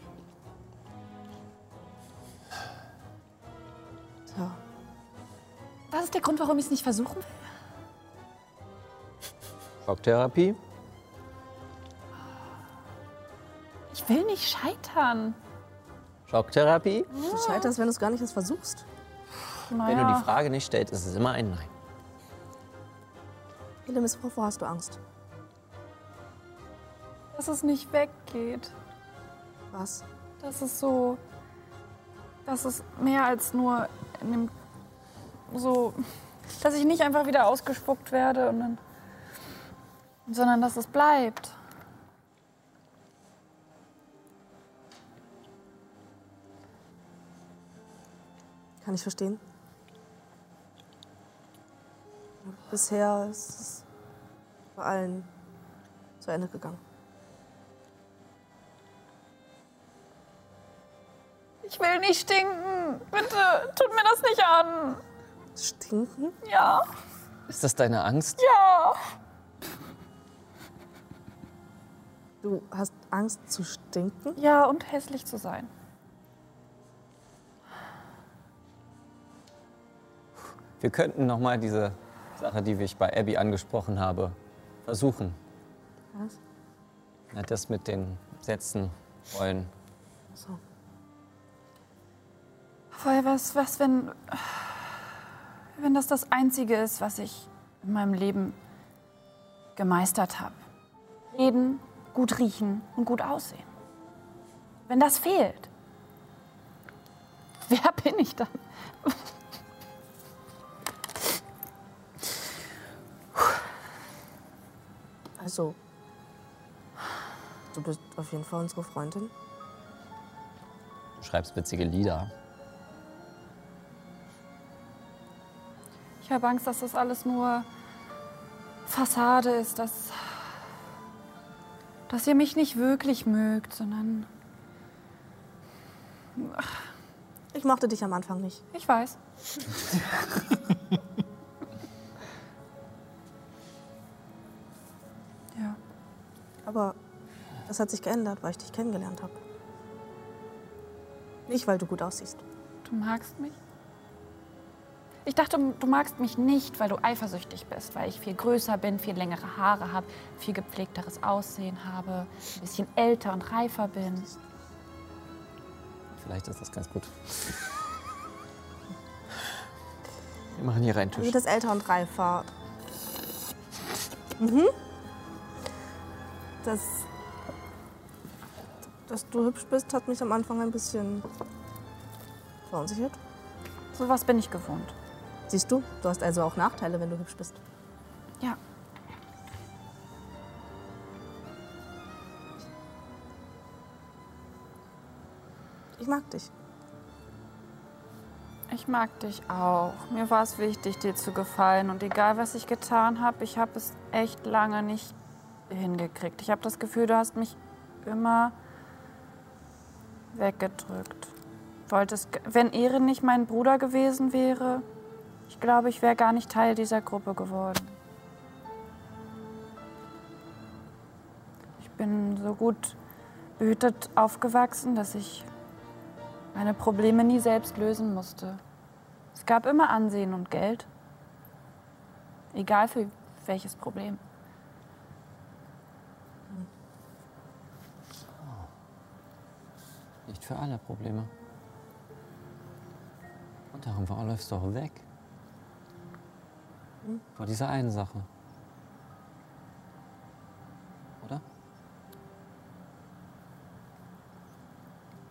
Tja, Das ist der Grund, warum ich es nicht versuchen will. Schocktherapie? Ich will nicht scheitern. Schocktherapie? du scheiterst, wenn du es gar nicht erst versuchst. Wenn du die Naja, Frage nicht stellst, ist es immer ein Nein. Helemis, wovor hast du Angst? dass es nicht weggeht. Was? Das ist so. Das ist mehr als nur in dem. So. Dass ich nicht einfach wieder ausgespuckt werde und dann. Sondern dass es bleibt. Kann ich verstehen. Bisher ist es bei allen zu Ende gegangen. Ich will nicht stinken. Bitte, tut mir das nicht an. Stinken? Ja. Ist das deine Angst? Ja. Du hast Angst zu stinken? Ja, und hässlich zu sein. Wir könnten noch mal diese Sache, die ich bei Abby angesprochen habe, versuchen. Was? Ja, das mit den Sätzen wollen. So. Weil was, was, wenn. Wenn das das Einzige ist, was ich in meinem Leben gemeistert habe. Reden, gut riechen und gut aussehen. Wenn das fehlt, wer bin ich dann? Also, du bist auf jeden Fall unsere Freundin. Du schreibst witzige Lieder. Ich habe Angst, dass das alles nur Fassade ist, dass, dass ihr mich nicht wirklich mögt, sondern Ich mochte dich am Anfang nicht. ich weiß. ja. Aber das hat sich geändert, weil ich dich kennengelernt habe. Nicht, weil du gut aussiehst. Du magst mich? Ich dachte, du magst mich nicht, weil du eifersüchtig bist, weil ich viel größer bin, viel längere Haare habe, viel gepflegteres Aussehen habe, ein bisschen älter und reifer bin. Vielleicht ist das ganz gut. Wir machen hier rein Wie Tisch. das älter und reifer. Mhm. Das, dass du hübsch bist, hat mich am Anfang ein bisschen verunsichert. Sowas bin ich gewohnt. Siehst du, du hast also auch Nachteile, wenn du hübsch bist. Ja. Ich mag dich. Ich mag dich auch. Mir war es wichtig, dir zu gefallen. Und egal, was ich getan habe, ich habe es echt lange nicht hingekriegt. Ich habe das Gefühl, du hast mich immer weggedrückt. Wolltest, wenn Erin nicht mein Bruder gewesen wäre, ich glaube, ich wäre gar nicht Teil dieser Gruppe geworden. Ich bin so gut behütet aufgewachsen, dass ich meine Probleme nie selbst lösen musste. Es gab immer Ansehen und Geld. Egal für welches Problem. Nicht für alle Probleme. Und darum warum läufst du auch weg? Vor dieser einen Sache. Oder?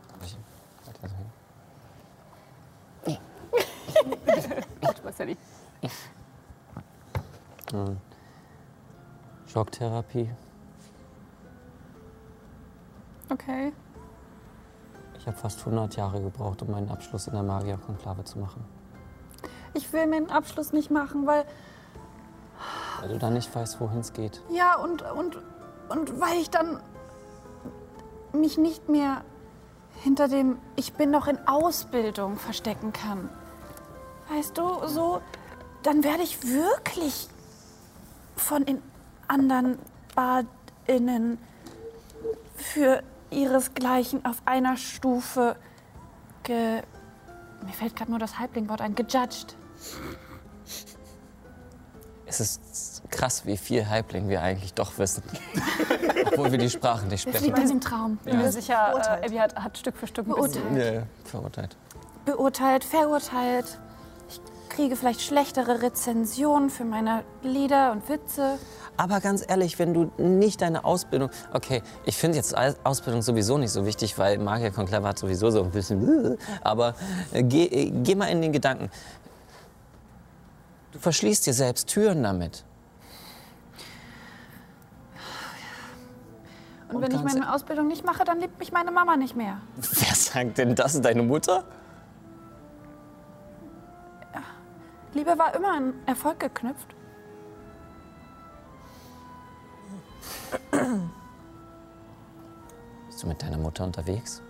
Darf ich weitersehen? Ich weiß ja nicht. Hm. Schocktherapie. Okay. Ich habe fast 100 Jahre gebraucht, um meinen Abschluss in der Magierkonklave zu machen. Ich will meinen Abschluss nicht machen, weil. Weil du da nicht weißt, wohin es geht. Ja, und, und, und weil ich dann mich nicht mehr hinter dem Ich bin noch in Ausbildung verstecken kann. Weißt du, so, dann werde ich wirklich von den anderen BadInnen für ihresgleichen auf einer Stufe ge. Mir fällt gerade nur das Halblingwort ein, gejudged. Es ist krass, wie viel Halbling wir eigentlich doch wissen. Obwohl wir die Sprache nicht Das sprechen. liegt in dem Traum. Bin mir sicher, äh, Abby hat, hat Stück für Stück. Beurteilt. Ja, ja, verurteilt. beurteilt, verurteilt. Ich kriege vielleicht schlechtere Rezensionen für meine Lieder und Witze. Aber ganz ehrlich, wenn du nicht deine Ausbildung. Okay, ich finde jetzt Aus- Ausbildung sowieso nicht so wichtig, weil Magier Conclave hat sowieso so ein bisschen. Aber äh, geh, äh, geh mal in den Gedanken. Du verschließt dir selbst Türen damit. Und, Und wenn ich meine Ausbildung nicht mache, dann liebt mich meine Mama nicht mehr. Wer sagt denn, das deine Mutter? Liebe war immer an Erfolg geknüpft. Bist du mit deiner Mutter unterwegs?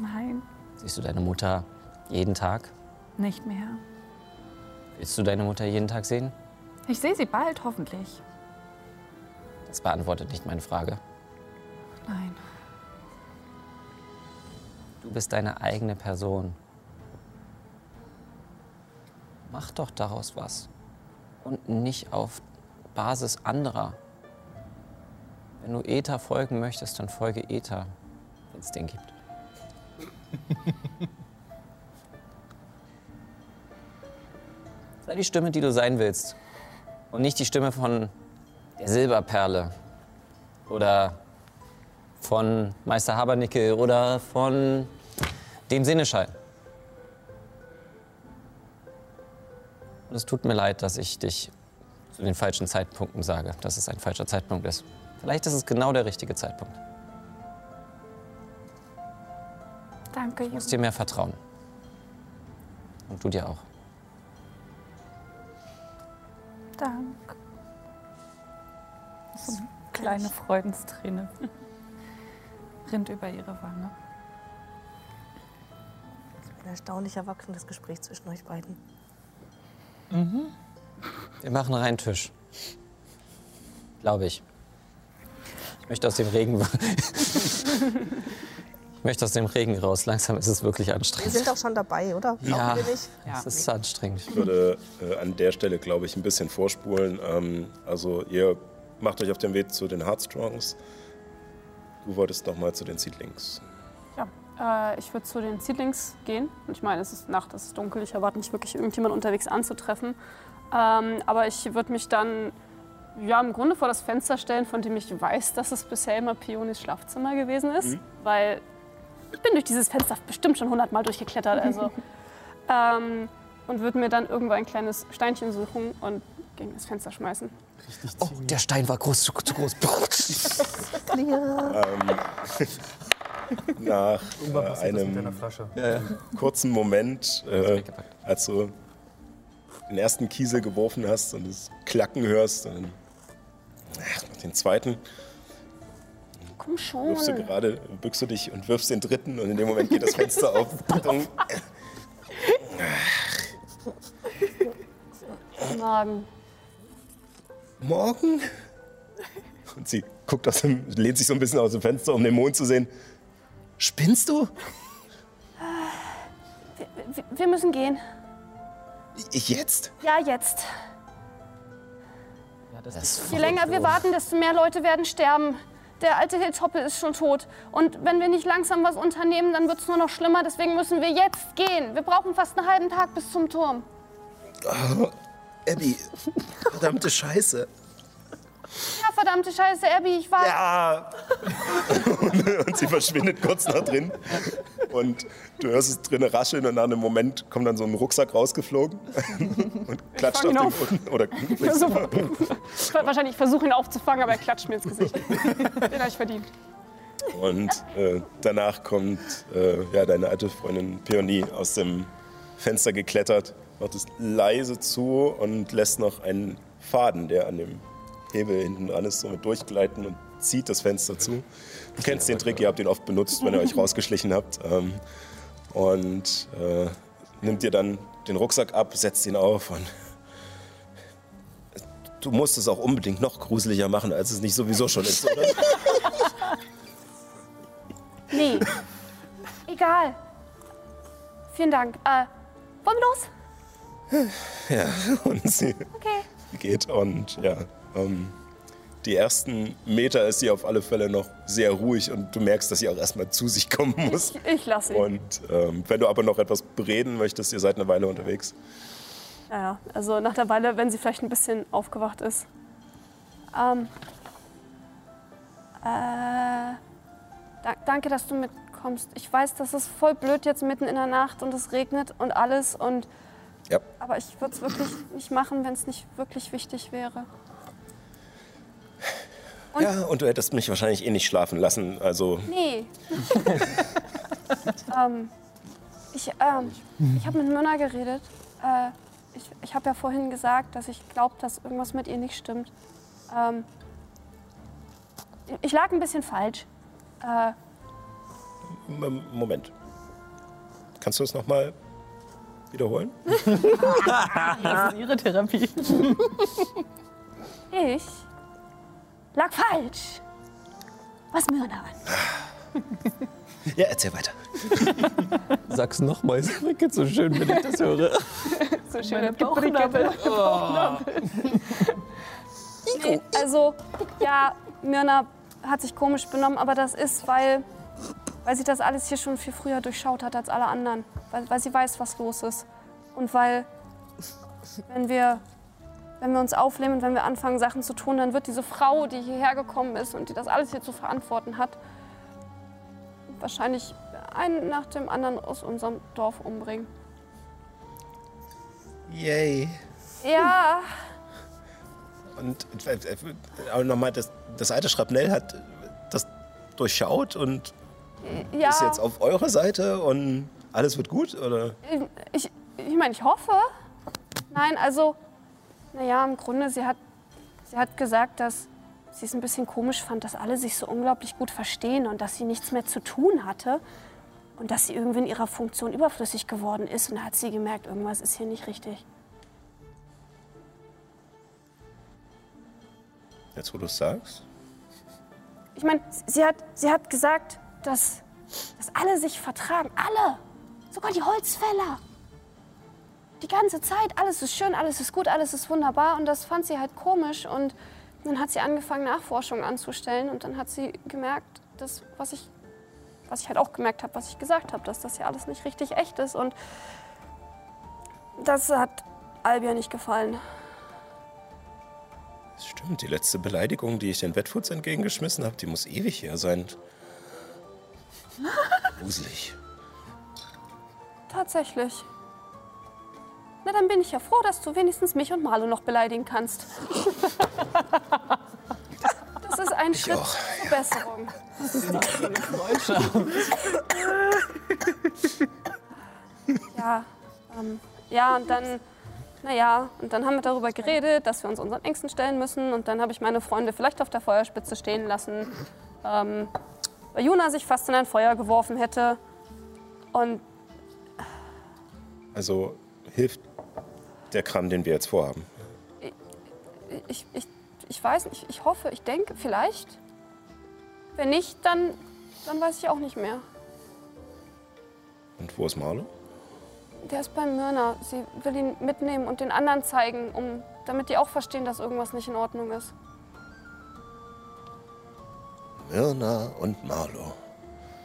Nein, Siehst du deine Mutter jeden Tag? nicht mehr. Willst du deine Mutter jeden Tag sehen? Ich sehe sie bald, hoffentlich. Das beantwortet nicht meine Frage. Nein. Du bist deine eigene Person. Mach doch daraus was. Und nicht auf Basis anderer. Wenn du Ether folgen möchtest, dann folge Ether, wenn es den gibt. Sei die Stimme, die du sein willst. Und nicht die Stimme von der Silberperle. Oder von Meister Habernickel oder von dem Sinneschein. Und es tut mir leid, dass ich dich zu den falschen Zeitpunkten sage, dass es ein falscher Zeitpunkt ist. Vielleicht ist es genau der richtige Zeitpunkt. Danke, Du musst Junge. dir mehr vertrauen. Und du dir auch. Dank. So eine kleine Freudensträne rinnt über ihre Wange. Ein erstaunlich erwachsenes Gespräch zwischen euch beiden. Wir machen reinen Tisch. Glaube ich. Ich möchte aus dem Regen. ich möchte aus dem Regen raus. Langsam ist es wirklich Wir anstrengend. sind auch schon dabei, oder? Ja, wir nicht? es ist anstrengend. Ich würde äh, an der Stelle, glaube ich, ein bisschen vorspulen. Ähm, also ihr macht euch auf den Weg zu den Heartstrongs. Du wolltest noch mal zu den Seedlings. Ja, äh, ich würde zu den Seedlings gehen. Und ich meine, es ist Nacht, es ist dunkel. Ich erwarte nicht wirklich irgendjemand unterwegs anzutreffen. Ähm, aber ich würde mich dann ja, im Grunde vor das Fenster stellen, von dem ich weiß, dass es bisher immer Pionis Schlafzimmer gewesen ist. Weil ich bin durch dieses Fenster bestimmt schon hundertmal durchgeklettert. Also. ähm, und würde mir dann irgendwo ein kleines Steinchen suchen und gegen das Fenster schmeißen. Oh, der Stein war groß, zu, zu groß. Nach Irgendwann äh, passiert das mit einem deiner Flasche. kurzen Moment, äh, als du den ersten Kiesel geworfen hast und das Klacken hörst, und dann, ach, den zweiten, Komm schon. wirfst du gerade, bückst du dich und wirfst den dritten und in dem Moment geht das Fenster auf. Magen. morgen? Und sie guckt aus dem, lehnt sich so ein bisschen aus dem Fenster, um den Mond zu sehen. Spinnst du? Wir, wir müssen gehen. Ich jetzt? Ja, jetzt. Das Je länger wir warten, desto mehr Leute werden sterben. Der alte Hilltoppel ist schon tot. Und wenn wir nicht langsam was unternehmen, dann wird es nur noch schlimmer. Deswegen müssen wir jetzt gehen. Wir brauchen fast einen halben Tag bis zum Turm. Abby, verdammte Scheiße. Ja, verdammte Scheiße, Abby, ich war. Ja! und sie verschwindet kurz nach drin. Und du hörst es drinnen rascheln und nach einem Moment kommt dann so ein Rucksack rausgeflogen und klatscht auf den auf. Boden. Oder Ich wahrscheinlich versuche ihn aufzufangen, aber er klatscht mir ins Gesicht. Den habe ich verdient. Und äh, danach kommt äh, ja, deine alte Freundin Peony aus dem Fenster geklettert, macht es leise zu und lässt noch einen Faden, der an dem Hebel hinten ist, so mit durchgleiten und zieht das Fenster zu. Du kennst den Trick, ihr habt ihn oft benutzt, wenn ihr euch rausgeschlichen habt. Ähm, und äh, nimmt dir dann den Rucksack ab, setzt ihn auf und du musst es auch unbedingt noch gruseliger machen, als es nicht sowieso schon ist, oder? Nee. Egal. Vielen Dank. Äh, wollen wir los? Ja, und sie Okay. geht und ja, ähm, die ersten Meter ist sie auf alle Fälle noch sehr ruhig und du merkst, dass sie auch erstmal zu sich kommen muss. Ich lasse ihn. Und ähm, wenn du aber noch etwas bereden möchtest, ihr seid eine Weile unterwegs. Naja, also nach der Weile, wenn sie vielleicht ein bisschen aufgewacht ist. Ähm, äh, da, danke, dass du mitkommst. Ich weiß, das ist voll blöd jetzt mitten in der Nacht und es regnet und alles. Und, Ja. aber ich würde es wirklich nicht machen, wenn es nicht wirklich wichtig wäre. Und- Ja, und du hättest mich wahrscheinlich eh nicht schlafen lassen. Also, Nee. ähm, ich ähm, ich habe mit Myrna geredet. Äh, ich ich habe ja vorhin gesagt, dass ich glaube, dass irgendwas mit ihr nicht stimmt. Ähm, ich lag ein bisschen falsch. Äh, Moment. Kannst du es nochmal wiederholen? Das ist ihre Therapie. ich lag falsch. Was Myrna an. Ja, erzähl weiter. Sag's nochmal, es regnet so schön, wenn ich das höre. So schöne Bauchnabel. Nee, also, ja, Myrna hat sich komisch benommen, aber das ist, weil, weil sie das alles hier schon viel früher durchschaut hat als alle anderen. Weil, weil sie weiß, was los ist. Und weil, wenn wir, wenn wir uns aufnehmen und wenn wir anfangen, Sachen zu tun, dann wird diese Frau, die hierher gekommen ist und die das alles hier zu verantworten hat, wahrscheinlich einen nach dem anderen aus unserem Dorf umbringen. Yay. Ja, Und nochmal, das, das alte Schrapnell hat das durchschaut und ja. ist jetzt auf eurer Seite und alles wird gut? Oder? Ich, ich meine, ich hoffe. Nein, also, naja, im Grunde, sie hat, sie hat gesagt, dass sie es ein bisschen komisch fand, dass alle sich so unglaublich gut verstehen und dass sie nichts mehr zu tun hatte und dass sie irgendwie in ihrer Funktion überflüssig geworden ist. Und da hat sie gemerkt, irgendwas ist hier nicht richtig. Jetzt, wo du es sagst? Ich meine, sie hat, sie hat gesagt, dass, dass alle sich vertragen. Alle. Sogar die Holzfäller. Die ganze Zeit. Alles ist schön, alles ist gut, alles ist wunderbar. Und das fand sie halt komisch. Und dann hat sie angefangen, Nachforschungen anzustellen. Und dann hat sie gemerkt, dass, was ich, was ich halt auch gemerkt habe, was ich gesagt habe, dass das ja alles nicht richtig echt ist. Und das hat Albia nicht gefallen. Das stimmt, die letzte Beleidigung, die ich den Wetfoots entgegengeschmissen habe, die muss ewig her sein. Gruselig. Tatsächlich. Na, dann bin ich ja froh, dass du wenigstens mich und Marlo noch beleidigen kannst. Das ist ein Schritt auch, zur Besserung. Ja, ähm, ja, und dann, naja, und dann haben wir darüber geredet, dass wir uns unseren Ängsten stellen müssen. Und dann habe ich meine Freunde vielleicht auf der Feuerspitze stehen lassen, ähm, weil Juna sich fast in ein Feuer geworfen hätte. Und Also hilft der Kram, den wir jetzt vorhaben. ich, ich, ich weiß nicht, ich hoffe, ich denke, vielleicht. Wenn nicht, dann, dann weiß ich auch nicht mehr. Und wo ist Marlo? Der ist bei Myrna. Sie will ihn mitnehmen und den anderen zeigen, um, damit die auch verstehen, dass irgendwas nicht in Ordnung ist. Myrna und Marlo.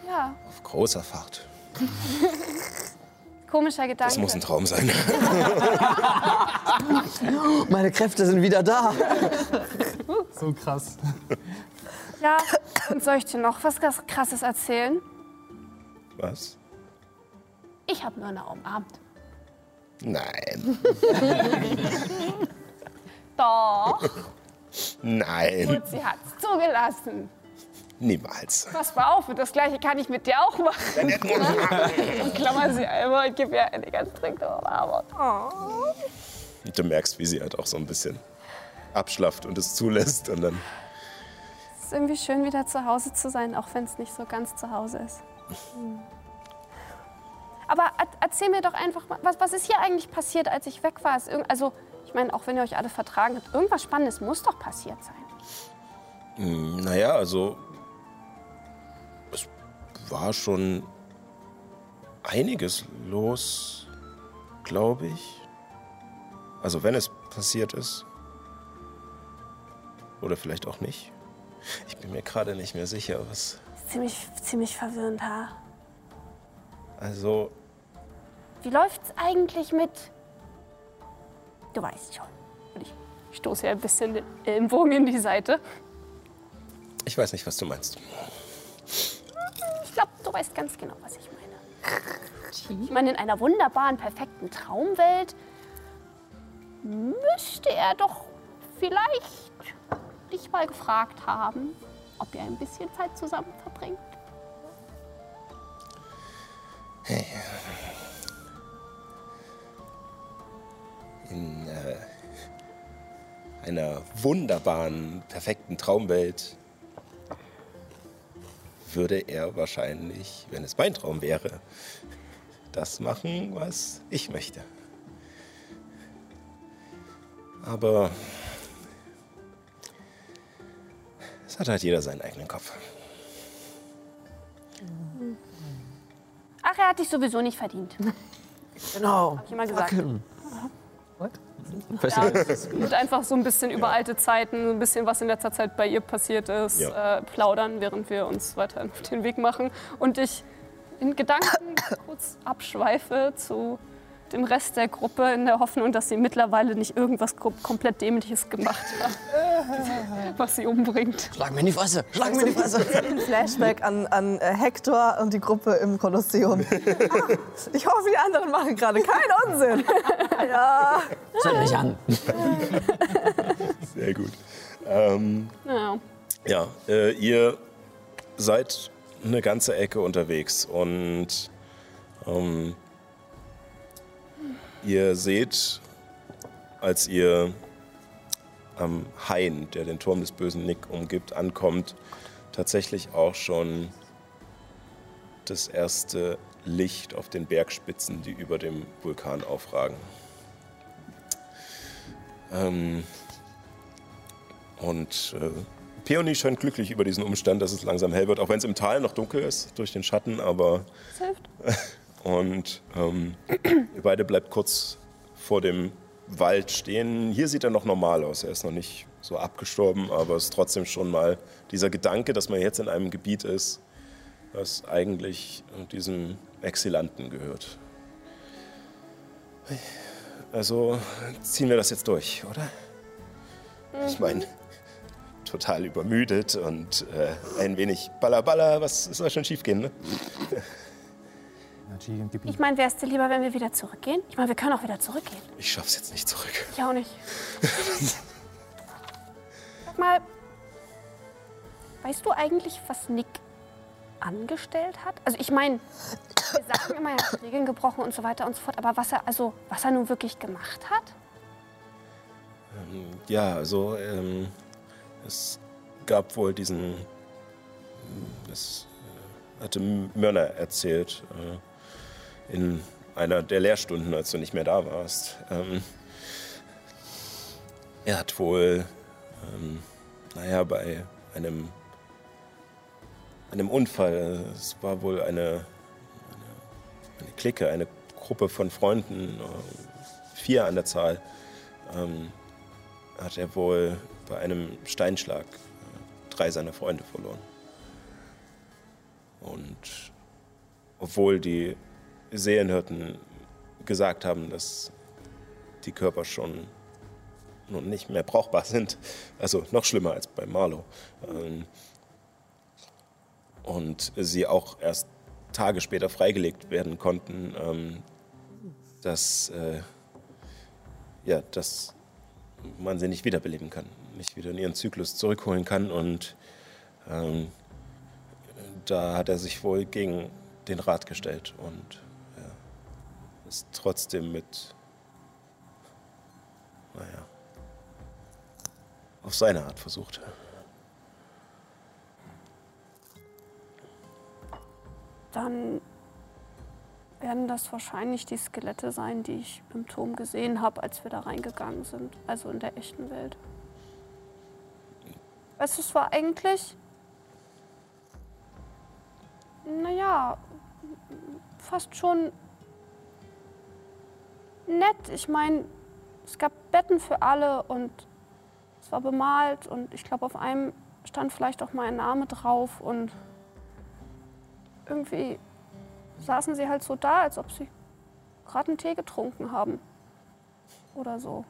Ja, Auf großer Fahrt. komischer Gedanke. Das muss ein Traum sein. Meine Kräfte sind wieder da. So krass. Ja, und soll ich dir noch was Krasses erzählen? Was? Ich habe Myrna umarmt. Nein. Doch, Nein. und sie hat's zugelassen. Niemals. Pass mal auf, und das Gleiche kann ich mit dir auch machen. Und klammer sie einmal und gib ihr eine ganz dringende Umarmung. Und du merkst, wie sie halt auch so ein bisschen abschlafft und es zulässt. Und dann Es ist irgendwie schön, wieder zu Hause zu sein, auch wenn es nicht so ganz zu Hause ist. Aber er- erzähl mir doch einfach mal, was, was ist hier eigentlich passiert, als ich weg war? Also, ich meine, auch wenn ihr euch alle vertragen habt, irgendwas Spannendes muss doch passiert sein. Hm, Naja, also war schon einiges los, glaube ich. Also wenn es passiert ist. Oder vielleicht auch nicht. Ich bin mir gerade nicht mehr sicher, was. Ziemlich, ziemlich verwirrend, ha? Also, Wie läuft's eigentlich mit. Du weißt schon. Und ich stoße ja ein bisschen den Ellenbogen in die Seite. ich weiß nicht, was du meinst. Glaube, du weißt ganz genau, was ich meine. Ich meine, in einer wunderbaren, perfekten Traumwelt müsste er doch vielleicht dich mal gefragt haben, ob ihr ein bisschen Zeit zusammen verbringt. In äh, einer wunderbaren, perfekten Traumwelt würde er wahrscheinlich, wenn es mein Traum wäre, das machen, was ich möchte. Aber es hat halt jeder seinen eigenen Kopf. Ach, er hat dich sowieso nicht verdient. Genau. Hab ich immer gesagt. Verstehe. Und einfach so ein bisschen über alte Zeiten, ein bisschen was in letzter Zeit bei ihr passiert ist, Ja. äh, plaudern, während wir uns weiter auf den Weg machen. Und ich in Gedanken kurz abschweife zu dem Rest der Gruppe in der Hoffnung, dass sie mittlerweile nicht irgendwas komplett Dämliches gemacht haben, was sie umbringt. Schlag mir in die Fresse. Schlag mir in die Fresse. Ein Flashback an, an äh, Hector und die Gruppe im Kolosseum. Ah, ich hoffe, die anderen machen gerade keinen Unsinn. Ja. Zünd mich an. Sehr gut. Ähm, Naja. Ja, äh, ihr seid eine ganze Ecke unterwegs und ähm, ihr seht, als ihr am Hain, der den Turm des bösen Nick umgibt, ankommt, tatsächlich auch schon das erste Licht auf den Bergspitzen, die über dem Vulkan aufragen. Ähm, und äh, Peony scheint glücklich über diesen Umstand, dass es langsam hell wird, auch wenn es im Tal noch dunkel ist durch den Schatten, aber. Das hilft. Und ähm, ihr beide bleibt kurz vor dem Wald stehen. Hier sieht er noch normal aus. Er ist noch nicht so abgestorben, aber es ist trotzdem schon mal dieser Gedanke, dass man jetzt in einem Gebiet ist, das eigentlich diesem Exilanten gehört. Also ziehen wir das jetzt durch, oder? Ich meine, total übermüdet und äh, ein wenig Balla Was soll schon schiefgehen, ne? Ich meine, wäre es dir lieber, wenn wir wieder zurückgehen? Ich meine, wir können auch wieder zurückgehen. Ich schaff's jetzt nicht zurück. Ich auch nicht. Sag mal, weißt du eigentlich, was Nick angestellt hat? Also ich meine, wir sagen immer, er hat Regeln gebrochen und so weiter und so fort, aber was er, also, was er nun wirklich gemacht hat? Ja, also ähm, es gab wohl diesen. Das äh, hatte Mörner erzählt äh, in einer der Lehrstunden, als du nicht mehr da warst. Ähm, er hat wohl, ähm, naja, bei einem, einem Unfall, es war wohl eine, eine, eine Clique, eine Gruppe von Freunden, äh, vier an der Zahl, ähm, hat er wohl bei einem Steinschlag äh, drei seiner Freunde verloren. Und obwohl die Seelenhirten gesagt haben, dass die Körper schon nun nicht mehr brauchbar sind, also noch schlimmer als bei Marlow, ähm, und sie auch erst Tage später freigelegt werden konnten, ähm, dass, äh, ja, dass man sie nicht wiederbeleben kann, nicht wieder in ihren Zyklus zurückholen kann. Und ähm, da hat er sich wohl gegen den Rat gestellt und ist trotzdem mit, naja, auf seine Art versucht. Dann werden das wahrscheinlich die Skelette sein, die ich im Turm gesehen habe, als wir da reingegangen sind. Also in der echten Welt. Weißt du, es war eigentlich. Naja, fast schon nett. Ich meine, es gab Betten für alle und Es war bemalt und ich glaube, auf einem stand vielleicht auch mein Name drauf und irgendwie saßen sie halt so da, als ob sie gerade einen Tee getrunken haben. Oder so.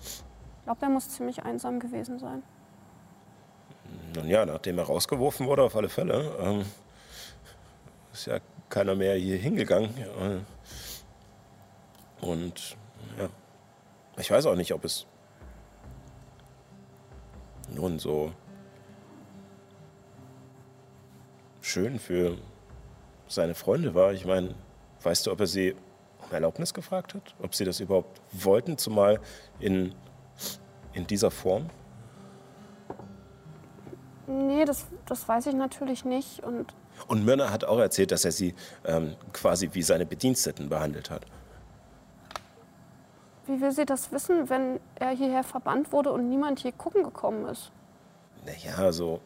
Ich glaube, der muss ziemlich einsam gewesen sein. Nun ja, nachdem er rausgeworfen wurde, auf alle Fälle, ähm, ist ja keiner mehr hier hingegangen. Äh, und ja, ich weiß auch nicht, ob es nun so schön für seine Freunde war. Ich meine, weißt du, ob er sie um Erlaubnis gefragt hat? Ob sie das überhaupt wollten, zumal in, in dieser Form? Nee, das, das weiß ich natürlich nicht. Und Und Myrna hat auch erzählt, dass er sie ähm, quasi wie seine Bediensteten behandelt hat. Wie will sie das wissen, wenn er hierher verbannt wurde und niemand hier gucken gekommen ist? Naja, so.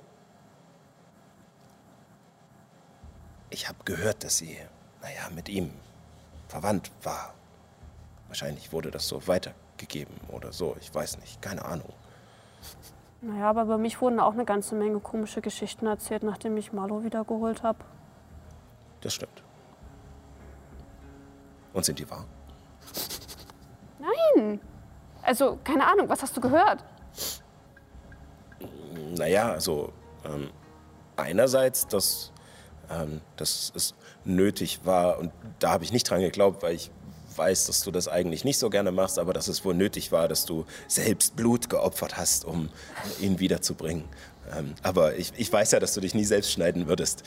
Ich habe gehört, dass sie, naja, mit ihm verwandt war. Wahrscheinlich wurde das so weitergegeben oder so. Ich weiß nicht, keine Ahnung. Naja, aber bei mich wurden auch eine ganze Menge komische Geschichten erzählt, nachdem ich Marlo wiedergeholt habe. Das stimmt. Und sind die wahr? Nein! Also, keine Ahnung, was hast du gehört? Naja, also ähm, einerseits, dass, ähm, dass es nötig war, und da habe ich nicht dran geglaubt, weil ich weiß, dass du das eigentlich nicht so gerne machst, aber dass es wohl nötig war, dass du selbst Blut geopfert hast, um ihn wiederzubringen. Ähm, aber ich, ich weiß ja, dass du dich nie selbst schneiden würdest.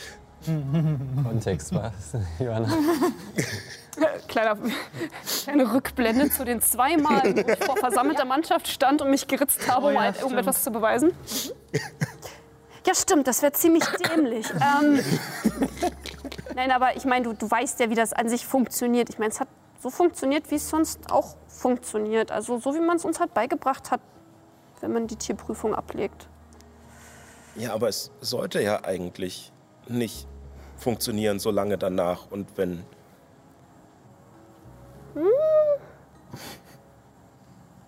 Kontext was, Johanna? Kleiner, kleine Rückblende zu den zwei Malen, wo ich vor versammelter Mannschaft stand und mich geritzt habe, Oh um, ja, ein- um stimmt. etwas zu beweisen. Ja, stimmt, das wäre ziemlich dämlich. ähm, nein, aber ich meine, du, du weißt ja, wie das an sich funktioniert. Ich meine, es hat so funktioniert, wie es sonst auch funktioniert. Also so, wie man es uns halt beigebracht hat, wenn man die Tierprüfung ablegt. Ja, aber es sollte ja eigentlich nicht funktionieren, so lange danach. Und wenn.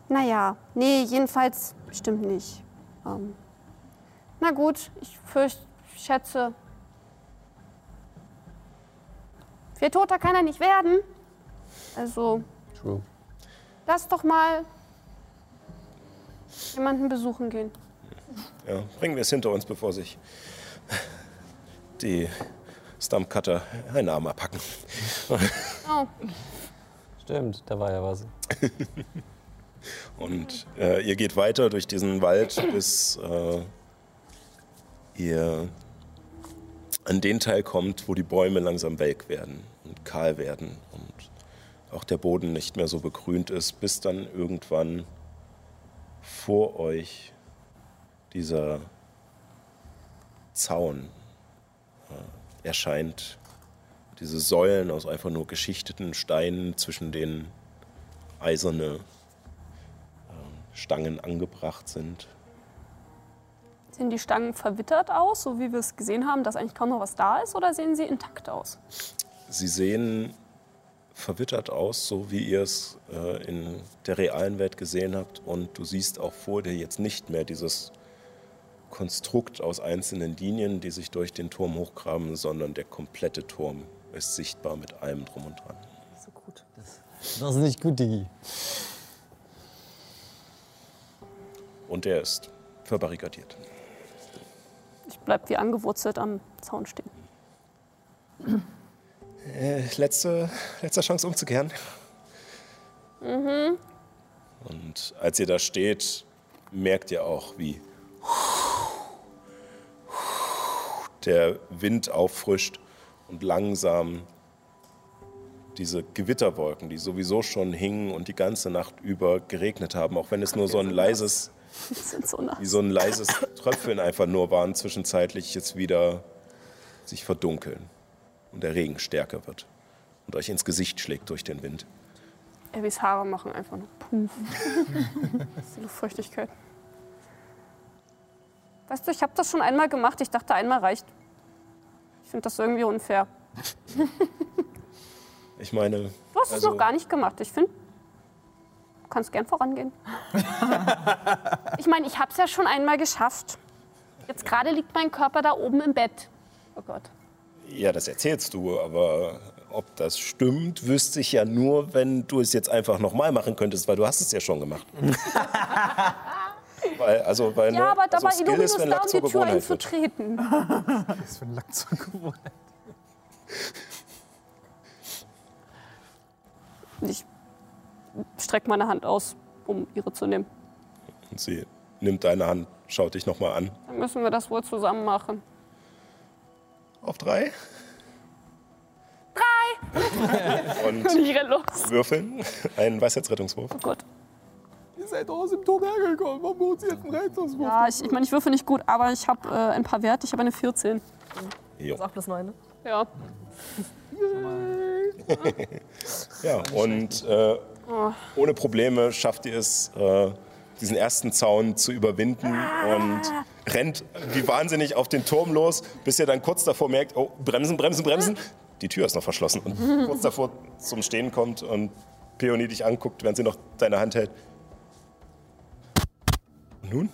Naja, nee, jedenfalls bestimmt nicht. Ähm, na gut, ich fürchte, schätze. Viel toter kann er nicht werden. Also, True. lass doch mal jemanden besuchen gehen. Ja, bringen wir es hinter uns, bevor sich die Stumpcutter einen Arm abhacken. Oh, Stimmt, da war ja was. Und äh, ihr geht weiter durch diesen Wald, bis äh, ihr an den Teil kommt, wo die Bäume langsam welk werden und kahl werden und auch der Boden nicht mehr so begrünt ist, bis dann irgendwann vor euch dieser Zaun äh, erscheint. Diese Säulen aus einfach nur geschichteten Steinen, zwischen denen eiserne Stangen angebracht sind. sehen die Stangen verwittert aus, so wie wir es gesehen haben, dass eigentlich kaum noch was da ist, oder sehen sie intakt aus? Sie sehen verwittert aus, so wie ihr es äh, in der realen Welt gesehen habt. Und du siehst auch vor dir jetzt nicht mehr dieses Konstrukt aus einzelnen Linien, die sich durch den Turm hochgraben, sondern der komplette Turm ist sichtbar mit allem drum und dran. So gut. Das ist nicht gut, Digi. Und er ist verbarrikadiert. Ich bleib wie angewurzelt am Zaun stehen. Äh, letzte, letzte Chance umzukehren. Und als ihr da steht, merkt ihr auch, wie der Wind auffrischt und langsam diese Gewitterwolken, die sowieso schon hingen und die ganze Nacht über geregnet haben, auch wenn es nur so ein leises, so nah. wie so ein leises Tröpfeln einfach nur waren, zwischenzeitlich jetzt wieder sich verdunkeln und der Regen stärker wird und euch ins Gesicht schlägt durch den Wind. Abby's Haare machen einfach nur Puff. die Luftfeuchtigkeit. Weißt du, ich habe das schon einmal gemacht. Ich dachte, einmal reicht. Ich finde das irgendwie unfair. Ich meine, Du hast es Also- noch gar nicht gemacht. Ich finde, Du kannst gern vorangehen. ich meine, ich habe es ja schon einmal geschafft. Jetzt gerade liegt mein Körper da oben im Bett. Oh Gott. Ja, das erzählst du, aber ob das stimmt, wüsste ich ja nur, wenn du es jetzt einfach nochmal machen könntest, weil du hast es ja schon gemacht. weil, also, weil, Ja, ne, aber da also war Illuminus ist, da, um die Tür einzutreten. Das ist für ein Lack zur Gewohnheit. Ich strecke meine Hand aus, um ihre zu nehmen. Und sie nimmt deine Hand, schaut dich nochmal an. Dann müssen wir das wohl zusammen machen. Auf drei. Drei! Und Und ich renn los. würfeln. Einen Weisheitsrettungswurf. Oh Gott. Ihr seid aus dem Turm hergekommen. Warum holt ihr jetzt einen Rettungswurf? Ja, ich, ich meine, ich würfe nicht gut, aber ich habe äh, ein paar Werte. Ich habe eine 14. Jo. Das ist 8 plus 9, ne? Ja. Ja, und äh, ohne Probleme schafft ihr es, äh, diesen ersten Zaun zu überwinden und rennt wie wahnsinnig auf den Turm los, bis ihr dann kurz davor merkt, oh, bremsen, bremsen, bremsen. Die Tür ist noch verschlossen. Und kurz davor zum Stehen kommt und Peony dich anguckt, während sie noch deine Hand hält. Und nun?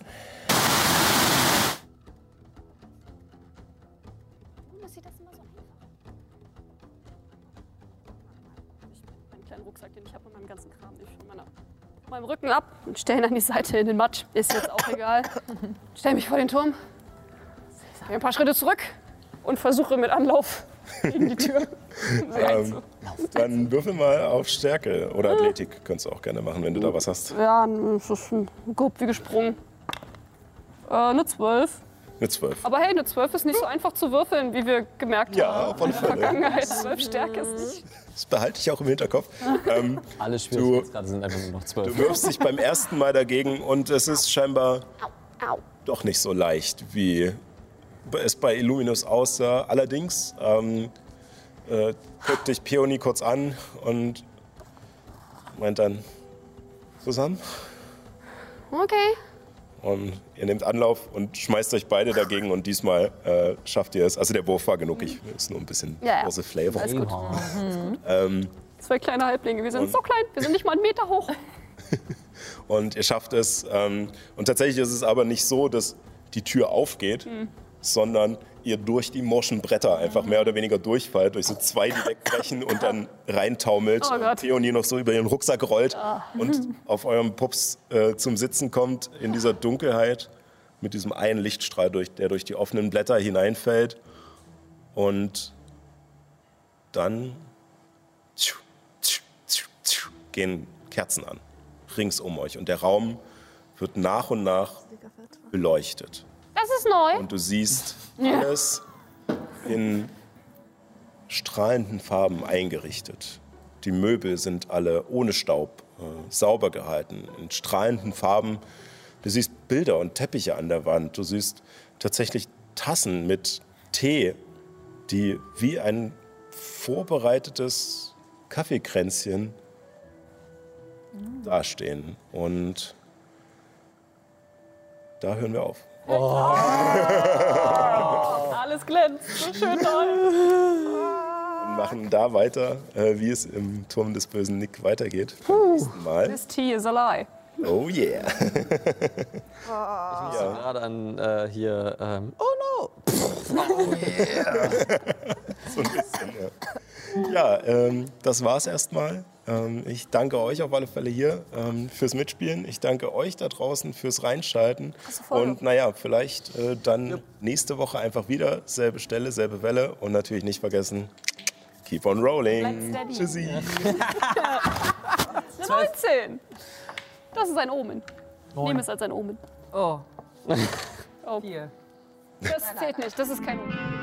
Meinen kleinen Rucksack, den ich habe mit meinem ganzen Kram, ich von meiner, meinem Rücken ab und stelle ihn an die Seite in den Matsch. Ist jetzt auch egal. Stell mich vor den Turm, gehe ein paar Schritte zurück und versuche mit Anlauf gegen die Tür. Ähm, dann würfel mal auf Stärke oder Athletik. Könntest du auch gerne machen, wenn du da was hast. Ja, das ist ein Gop wie gesprungen. Äh, eine 12. Eine 12. Aber hey, eine 12 ist nicht so einfach zu würfeln, wie wir gemerkt Ja, haben. auf alle in der. Vergangenheit. 12 Stärke ist nicht. Das behalte ich auch im Hinterkopf. Ähm, Alle Schwierigkeitsgrade sind einfach nur noch zwölf. Du wirfst dich beim ersten Mal dagegen und es ist scheinbar Au. doch nicht so leicht, wie es bei Illuminus aussah. Allerdings ähm, äh, guckt dich Peony kurz an und meint dann zusammen. Okay. Und ihr nehmt Anlauf und schmeißt euch beide dagegen und diesmal äh, schafft ihr es. Also der Wurf war genug, ich ist nur ein bisschen Ja, große Flavor. Alles gut. Ähm, Zwei kleine Halblinge. Wir sind so klein. Wir sind nicht mal einen Meter hoch. Und ihr schafft es. Ähm, und tatsächlich ist es aber nicht so, dass die Tür aufgeht, Hm. sondern ihr durch die morschen Bretter einfach mehr oder weniger durchfallt, durch so zwei, die wegbrechen und dann reintaumelt. Oh. Ah. und Theonie noch so über ihren Rucksack rollt und auf eurem Pups äh, zum Sitzen kommt in dieser Dunkelheit mit diesem einen Lichtstrahl, durch, der durch die offenen Blätter hineinfällt. Und dann tschu, tschu, tschu, tschu, gehen Kerzen an, rings um euch. Und der Raum wird nach und nach beleuchtet. Das ist neu. Und du siehst alles in strahlenden Farben eingerichtet. Die Möbel sind alle ohne Staub äh, sauber gehalten, in strahlenden Farben. Du siehst Bilder und Teppiche an der Wand. Du siehst tatsächlich Tassen mit Tee, die wie ein vorbereitetes Kaffeekränzchen dastehen. Und da hören wir auf. Alles glänzt. So schön neu. und machen da weiter, äh, wie es im Turm des bösen Nick weitergeht. Nächsten Mal. This tea is a lie. Oh yeah. Ich musste gerade an äh, hier. Ähm, oh no! so ein bisschen, ja. Ja, ähm, das war's erstmal. Ähm, ich danke euch auf alle Fälle hier ähm, fürs Mitspielen. Ich danke euch da draußen fürs Reinschalten. Und naja, vielleicht äh, dann nächste Woche einfach wieder. Selbe Stelle, selbe Welle. Und natürlich nicht vergessen, keep on rolling. Tschüssi. 19. Das ist ein Omen. Nehme es als ein Omen. Oh, Oh, hier. das zählt nicht. Das ist kein Omen.